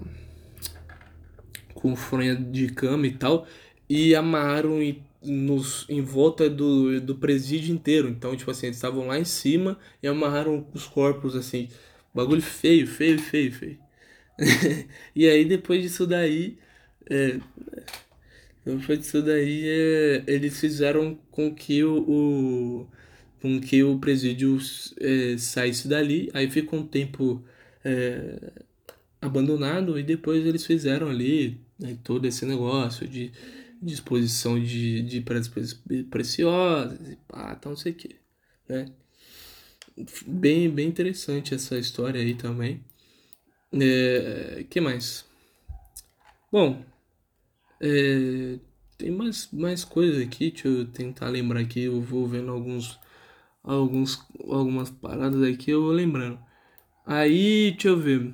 com fronha de cama e tal e amarraram e nos, em volta do, do presídio inteiro. Então, tipo assim, eles estavam lá em cima e amarraram os corpos, assim. Bagulho feio, feio, feio, feio. e aí, depois disso daí. É, depois disso daí, é, eles fizeram com que o, o com que o presídio é, saísse dali. Aí ficou um tempo é, abandonado e depois eles fizeram ali né, todo esse negócio de disposição de, de pedras preciosas e pá, tal, não sei o que, né? Bem, bem interessante essa história aí também. É, que mais? Bom, é, tem mais, mais coisas aqui, deixa eu tentar lembrar aqui, eu vou vendo alguns, alguns, algumas paradas aqui, eu vou lembrando. Aí, deixa eu ver.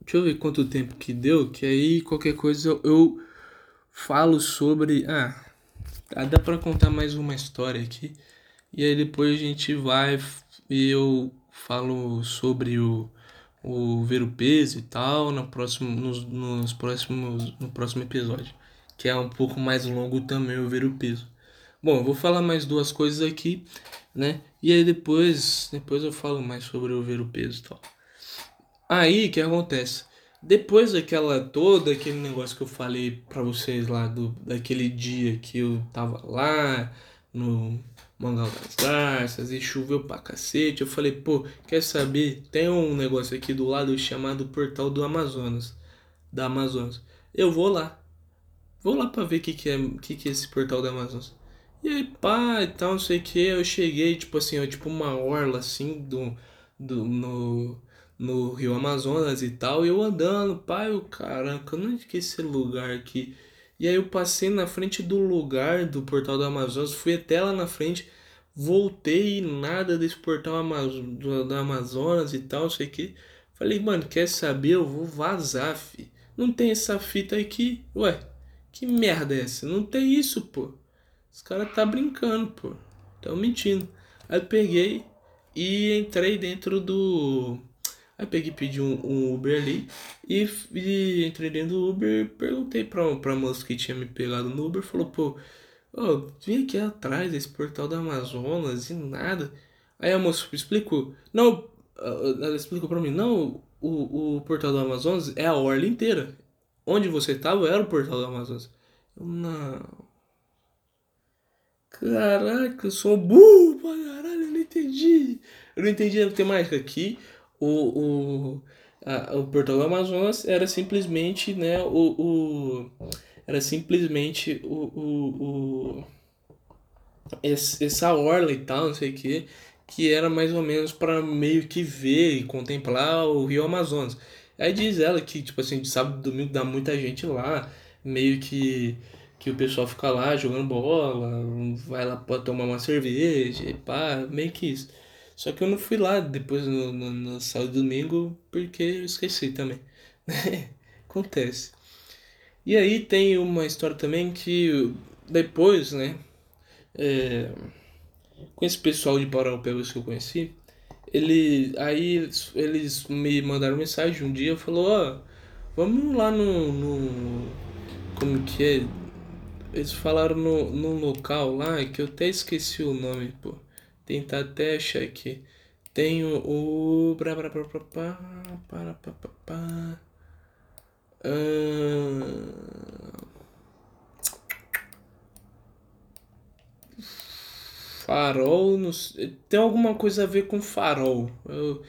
Deixa eu ver quanto tempo que deu, que aí qualquer coisa eu, eu falo sobre. Ah, dá para contar mais uma história aqui. E aí depois a gente vai e eu falo sobre o, o ver o peso e tal no próximo, nos, nos próximos, no próximo episódio. Que é um pouco mais longo também o ver o peso. Bom, eu vou falar mais duas coisas aqui, né? E aí depois, depois eu falo mais sobre o ver o peso e tal. Aí, que acontece? Depois daquela todo aquele negócio que eu falei para vocês lá do daquele dia que eu tava lá no Mangal das Garças e choveu pra cacete, eu falei, pô, quer saber? Tem um negócio aqui do lado chamado Portal do Amazonas, da Amazonas. Eu vou lá. Vou lá para ver o que que é, que que é esse Portal do Amazonas. E aí, pá, e tal, não sei o que, eu cheguei, tipo assim, ó, tipo uma orla assim do do no no Rio Amazonas e tal, e eu andando, pai, o caraca, onde que é esse lugar aqui? E aí eu passei na frente do lugar do portal do Amazonas, fui até lá na frente, voltei e nada desse portal do, do Amazonas e tal, sei que. Falei, mano, quer saber? Eu vou vazar, fi. Não tem essa fita aqui. Ué, que merda é essa? Não tem isso, pô. Os caras tá brincando, pô. Tão mentindo. Aí peguei e entrei dentro do Aí peguei, pedi um, um Uber ali e, e, entrei dentro do Uber, perguntei pra, pra moça que tinha me pegado no Uber, falou, pô, oh, vim aqui atrás desse portal da Amazonas e nada. Aí a moça explicou, não, ela explicou pra mim, não, o, o portal do Amazonas é a orla inteira. Onde você tava era o portal do Amazonas. Eu, não. Caraca, eu sou burro pra caralho, eu não entendi. Eu não entendi a temática aqui o, o, a, o do Amazonas era simplesmente, né, o, o era simplesmente o, o, o essa orla e tal, não sei o que, que era mais ou menos para meio que ver e contemplar o Rio Amazonas. Aí diz ela que, tipo assim, de sábado e domingo dá muita gente lá, meio que que o pessoal fica lá jogando bola, vai lá pra tomar uma cerveja, e pá, meio que isso. Só que eu não fui lá depois no, no, no sábado e domingo porque eu esqueci também. Acontece. E aí tem uma história também que depois, né? É, com esse pessoal de Paraupebas que eu conheci, ele, aí eles me mandaram mensagem um dia, falou, ó, oh, vamos lá no, no. Como que é? Eles falaram no, no local lá que eu até esqueci o nome, pô. Tentar até achar aqui. Tem o. o para, farol. No, tem alguma coisa a ver com farol. Eu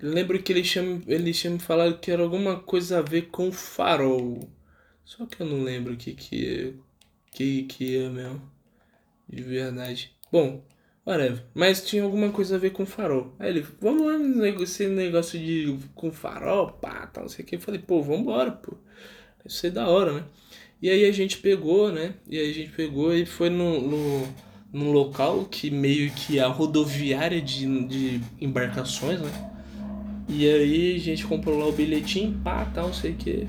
lembro que ele chama, ele chama falar que era alguma coisa a ver com farol. Só que eu não lembro o que que é, que, que é mesmo. De verdade. Bom, whatever. Mas tinha alguma coisa a ver com farol. Aí ele, vamos lá negociar negócio de com farol, pá, tal, não sei o que. Eu falei, pô, vambora, pô. Deve ser da hora, né? E aí a gente pegou, né? E aí a gente pegou e foi no, no, no local que meio que a rodoviária de, de embarcações, né? E aí a gente comprou lá o bilhetinho, pá, tal, não sei o que.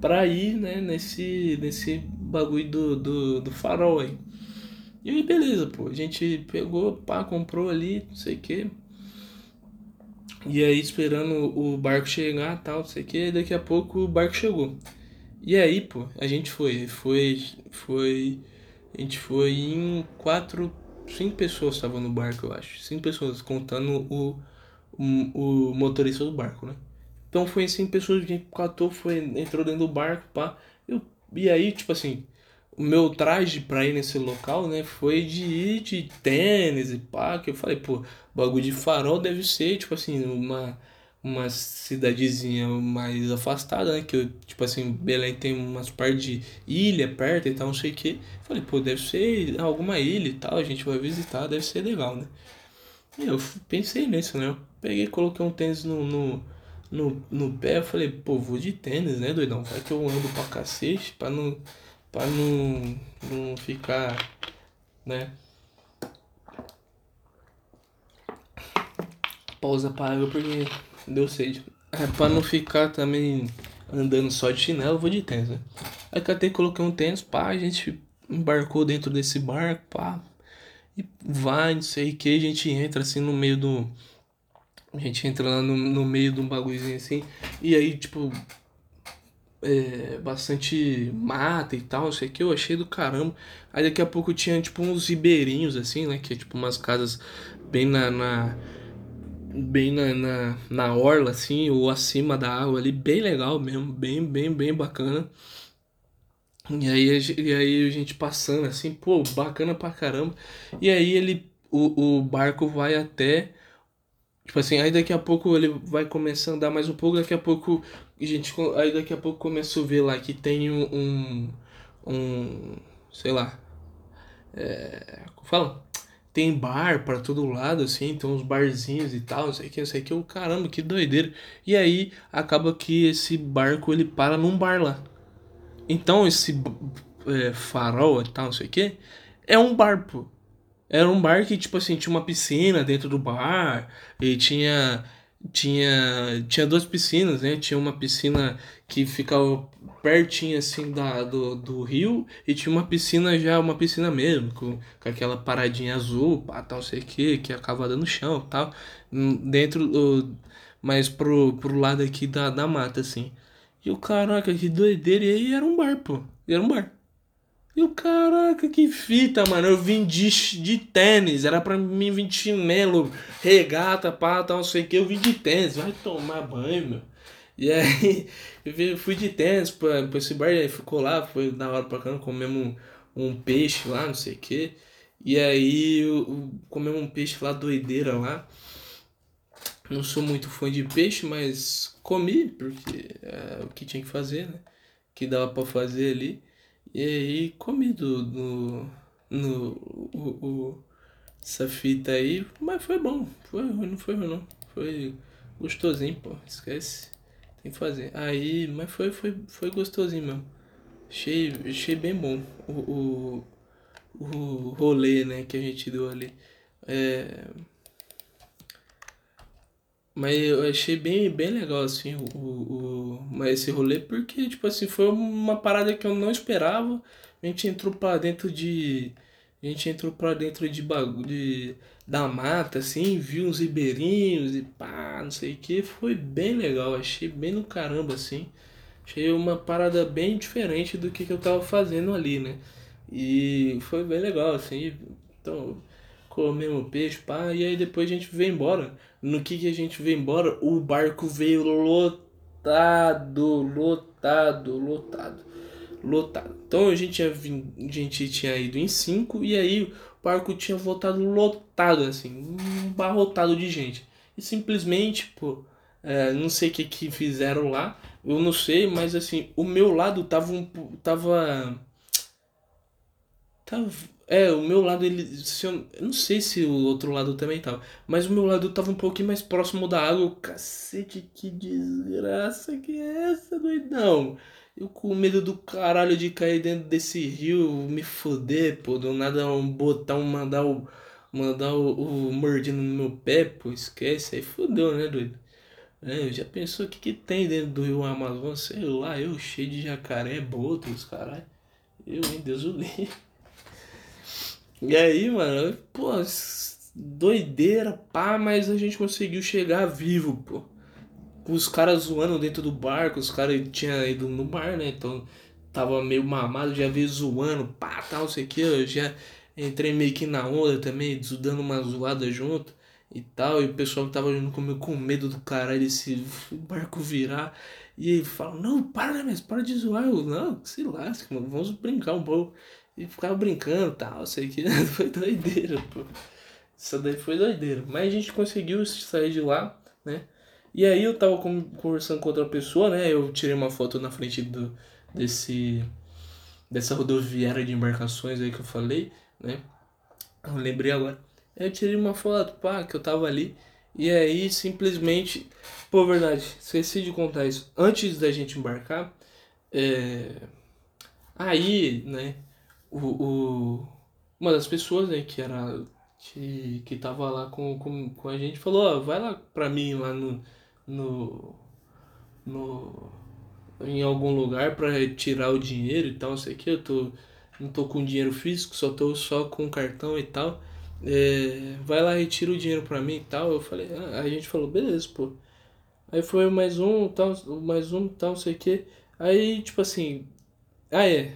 Pra ir, né, nesse, nesse bagulho do, do, do farol aí. E aí, beleza, pô. A gente pegou, pá, comprou ali, não sei o que. E aí, esperando o barco chegar, tal, não sei o que. Daqui a pouco o barco chegou. E aí, pô, a gente foi. Foi. Foi. A gente foi em quatro. Cinco pessoas estavam no barco, eu acho. Cinco pessoas, contando o, o, o motorista do barco, né? Então foi cinco pessoas a gente catou, foi, entrou dentro do barco, pá. E aí, tipo assim, o meu traje pra ir nesse local, né, foi de ir de tênis e pá, que eu falei, pô, bagulho de farol deve ser, tipo assim, uma, uma cidadezinha mais afastada, né, que eu, tipo assim, Belém tem umas partes de ilha perto e tal, não sei o que. Falei, pô, deve ser alguma ilha e tal, a gente vai visitar, deve ser legal, né. E eu pensei nisso, né, eu peguei, coloquei um tênis no, no, no, no pé, eu falei, pô, vou de tênis, né, doidão, vai que eu ando pra cacete, pra não para não, não ficar, né? Pausa para água porque deu sede. É, para não ficar também andando só de chinelo, eu vou de tênis, né? Aí catei, coloquei um tênis, pá, a gente embarcou dentro desse barco, pá, e vai, não sei o que, a gente entra assim no meio do. A gente entra lá no, no meio de um bagulhozinho assim, e aí, tipo, é, bastante mata e tal, não sei o que, eu achei do caramba. Aí daqui a pouco tinha tipo uns ribeirinhos assim, né? Que é tipo umas casas bem na. na bem na, na, na orla, assim, ou acima da água ali, bem legal mesmo, bem, bem, bem bacana. E aí, e aí a gente passando assim, pô, bacana pra caramba. E aí ele. O, o barco vai até Tipo assim, aí daqui a pouco ele vai começar a andar mais um pouco, daqui a pouco. Gente, aí daqui a pouco começa a ver lá que tem um. um sei lá. É, como fala? Tem bar para todo lado, assim, tem uns barzinhos e tal, não sei o que, não sei o que. Eu, caramba, que doideira. E aí acaba que esse barco ele para num bar lá. Então esse é, farol e tal, não sei o que, é um bar, pô. Era um bar que, tipo assim, tinha uma piscina dentro do bar e tinha tinha tinha duas piscinas, né? Tinha uma piscina que ficava pertinho assim da, do, do rio e tinha uma piscina já, uma piscina mesmo, com, com aquela paradinha azul, pá, tal, sei o que, que acaba dando chão tal, dentro do, mais pro, pro lado aqui da, da mata, assim. E o caraca, que doideira, e aí era um bar, pô, era um bar. E o caraca, que fita, mano. Eu vim de, de tênis. Era pra mim vir de chinelo, regata, pá, tal, não sei o que. Eu vim de tênis. Vai tomar banho, meu. E aí, eu fui de tênis pra, pra esse bar. E aí ficou lá, foi da hora pra caramba. Comemos um, um peixe lá, não sei o que. E aí, eu, comemos um peixe lá, doideira lá. Não sou muito fã de peixe, mas comi, porque é o que tinha que fazer, né? Que dava pra fazer ali. E aí comi do, no, no o, o, essa fita aí, mas foi bom. Foi ruim, não foi ruim não. Foi gostosinho, pô. Esquece. Tem que fazer. Aí, mas foi, foi, foi gostosinho mesmo. Achei, achei bem bom o, o, o rolê, né, que a gente deu ali. É... Mas eu achei bem, bem legal, assim, o, o, o, esse rolê, porque, tipo assim, foi uma parada que eu não esperava. A gente entrou pra dentro de. A gente entrou pra dentro de bagulho. De, da mata, assim, viu uns ribeirinhos e pá, não sei o que. Foi bem legal, achei bem no caramba, assim. Achei uma parada bem diferente do que, que eu tava fazendo ali, né? E foi bem legal, assim. Então, comemos peixe, pá, e aí depois a gente veio embora. No que, que a gente veio embora? O barco veio lotado, lotado, lotado, lotado. Então a gente tinha, a gente tinha ido em cinco e aí o barco tinha voltado lotado, assim, um barrotado de gente. E simplesmente, pô, é, não sei o que, que fizeram lá, eu não sei, mas assim, o meu lado tava um. tava. Tava. É, o meu lado, ele. Se eu, eu não sei se o outro lado também tava. Mas o meu lado tava um pouquinho mais próximo da água. Cacete, que desgraça que é essa, doidão? Eu com medo do caralho de cair dentro desse rio, me foder, pô. Do nada um botão mandar o. Mandar o, o mordido no meu pé, pô. Esquece. Aí fodeu, né, doido? É, já pensou o que, que tem dentro do rio Amazonas? Sei lá, eu cheio de jacaré, botos, caralho. Eu, hein, Deus o livre. E aí, mano, pô, doideira, pá, mas a gente conseguiu chegar vivo, pô. Os caras zoando dentro do barco, os caras tinham ido no mar, né? Então tava meio mamado, já veio zoando, pá, tal, não sei o que. Eu já entrei meio que na onda também, dando uma zoada junto e tal. E o pessoal que tava junto comigo com medo do caralho desse barco virar. E ele fala, não, para, né, mas para de zoar. Eu, não, se lasca, mano, vamos brincar um pouco. E ficava brincando e tal, sei que foi doideira, pô. Isso daí foi doideira. Mas a gente conseguiu sair de lá, né? E aí eu tava conversando com outra pessoa, né? Eu tirei uma foto na frente do, desse, dessa rodoviária de embarcações aí que eu falei, né? Eu lembrei agora. Eu tirei uma foto, pá, que eu tava ali. E aí simplesmente. Pô, verdade, esqueci de contar isso. Antes da gente embarcar, é... aí, né? O, o, uma das pessoas né, que era que, que tava lá com, com, com a gente falou, ó, vai lá pra mim lá no, no, no em algum lugar para tirar o dinheiro e tal, não sei o que, eu tô, não tô com dinheiro físico, só tô só com cartão e tal. É, vai lá retira o dinheiro pra mim e tal. Eu falei, ah, a gente falou, beleza, pô. Aí foi mais um, tal, mais um, tal, não sei o que. Aí, tipo assim, ah, é.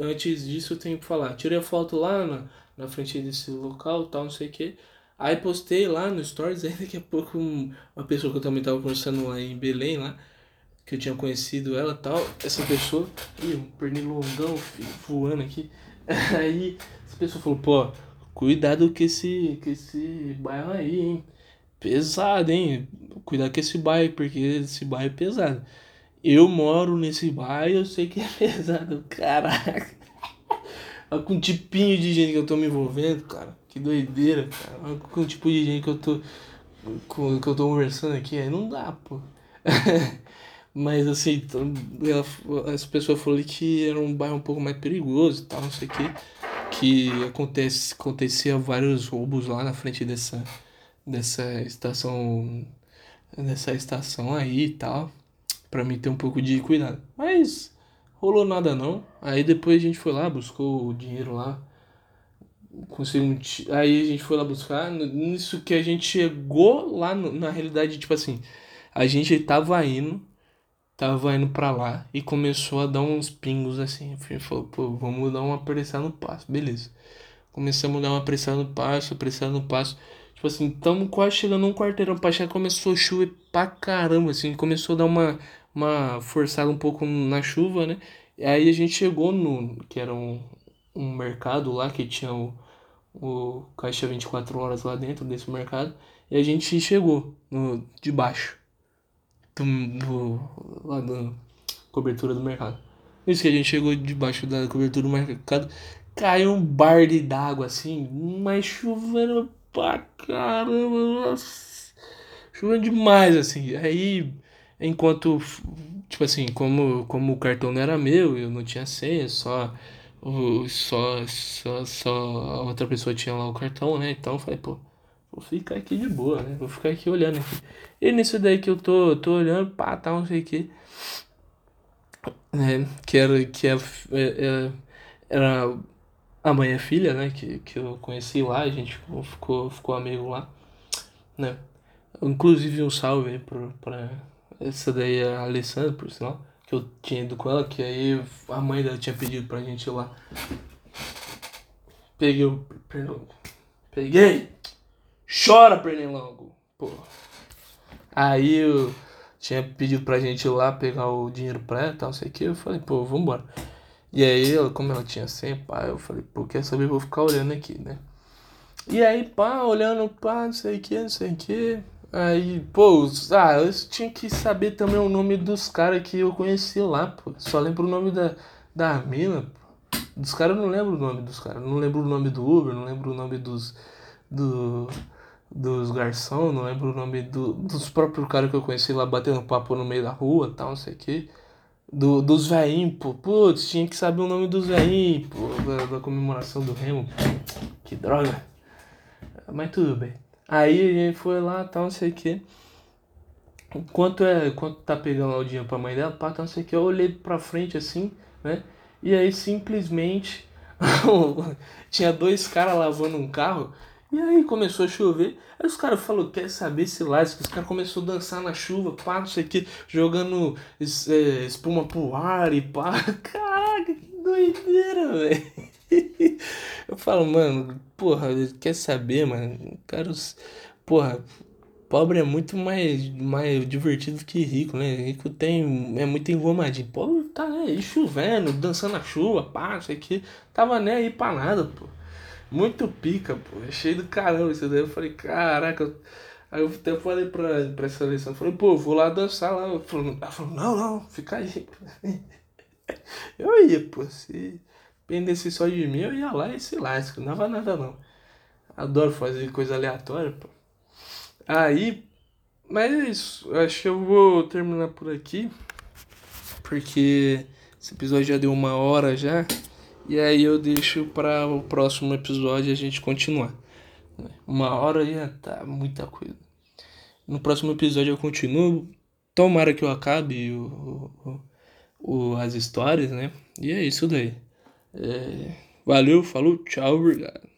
Antes disso eu tenho que falar. Tirei a foto lá na, na frente desse local, tal, não sei o que. Aí postei lá no Stories, aí daqui a pouco um, uma pessoa que eu também tava conversando lá em Belém, lá, que eu tinha conhecido ela tal, essa pessoa, ih, um pernilongão voando aqui. Aí essa pessoa falou, pô, cuidado com esse, com esse bairro aí, hein? Pesado, hein? Cuidado com esse bairro, porque esse bairro é pesado. Eu moro nesse bairro, eu sei que é pesado. Caraca. Olha com o tipinho de gente que eu tô me envolvendo, cara. Que doideira, cara. Olha com o tipo de gente que eu tô. Com, que eu tô conversando aqui. Aí não dá, pô. Mas assim, ela, essa pessoa falou que era um bairro um pouco mais perigoso e tal, não sei o que. Que acontece, acontecia vários roubos lá na frente dessa, dessa estação. Dessa estação aí e tal para mim ter um pouco de cuidado. Mas rolou nada não. Aí depois a gente foi lá, buscou o dinheiro lá. Conseguiu Aí a gente foi lá buscar. Nisso que a gente chegou lá, no... na realidade, tipo assim, a gente tava indo, tava indo pra lá e começou a dar uns pingos assim. Falou, pô, vamos dar uma apressada no passo, beleza. Começamos a dar uma apressada no passo, apressada no passo. Tipo assim, tamo quase chegando um quarteirão pra chegar, começou a chover pra caramba, assim, começou a dar uma, uma forçada um pouco na chuva, né? E aí a gente chegou no. que era um, um mercado lá que tinha o, o caixa 24 horas lá dentro desse mercado. E a gente chegou no, de baixo. Do, do, lá da cobertura do mercado. Isso que a gente chegou debaixo da cobertura do mercado. Caiu um barde d'água assim, mas chovendo pra caramba, nossa. Chovendo demais assim. Aí Enquanto, tipo assim, como, como o cartão não era meu, eu não tinha senha, só, o, só, só, só a outra pessoa tinha lá o cartão, né? Então eu falei, pô, vou ficar aqui de boa, né? Vou ficar aqui olhando aqui. E nisso daí que eu tô, tô olhando, pá, tal, não sei o que. Né? Que era, que é, é, era a mãe e a filha, né? Que, que eu conheci lá, a gente ficou, ficou, ficou amigo lá, né? Inclusive um salve aí pra, pra essa daí é a Alessandra, por sinal, que eu tinha ido com ela, que aí a mãe dela tinha pedido pra gente ir lá. Peguei o pernilongo. Peguei! Chora, pernilongo! Pô. Aí eu tinha pedido pra gente ir lá pegar o dinheiro pra ela e tal, sei o que. Eu falei, pô, vambora. E aí, como ela tinha 100, pá, eu falei, pô, quer saber, vou ficar olhando aqui, né? E aí, pá, olhando, pá, não sei o que, não sei o que. Aí, pô, ah, eu tinha que saber também o nome dos caras que eu conheci lá, pô. Só lembro o nome da, da mina, pô. Dos caras eu não lembro o nome dos caras. Não lembro o nome do Uber, não lembro o nome dos. Do, dos garçom, não lembro o nome do, dos próprios caras que eu conheci lá batendo papo no meio da rua tal, não sei o que. Do, dos veinhos, pô. Putz, tinha que saber o nome dos veinhos, pô. Da, da comemoração do Remo. Que droga. Mas tudo bem. Aí foi lá, tal, não sei o que. Quanto é, quanto tá pegando lá o dinheiro pra mãe dela, pá, tal, não sei o que. Eu olhei pra frente assim, né? E aí simplesmente tinha dois caras lavando um carro. E aí começou a chover. Aí os caras falaram, quer saber se lá? Os caras começaram a dançar na chuva, pá, não sei o que, jogando é, espuma pro ar e pá. Caraca, doideira, velho. Eu falo, mano, porra, quer saber, mano? Cara, porra, pobre é muito mais, mais divertido que rico, né? Rico tem, é muito engomadinho. Pobre tá aí chovendo, dançando na chuva, pá, isso aqui. Tava nem aí pra nada, pô. Muito pica, pô. É cheio do caramba isso daí. Eu falei, caraca. Aí eu até falei pra, pra essa lição, falei, pô, vou lá dançar lá. Ela falou, não, não, fica aí. Eu ia, pô, se dependesse só de mim, eu ia lá e se lasca, não dava nada não. Adoro fazer coisa aleatória, pô. Aí, mas é isso. Acho que eu vou terminar por aqui. Porque esse episódio já deu uma hora já. E aí eu deixo para o próximo episódio a gente continuar. Uma hora já tá muita coisa. No próximo episódio eu continuo. Tomara que eu acabe o, o, o as histórias, né? E é isso daí. É, valeu, falou, tchau, obrigado.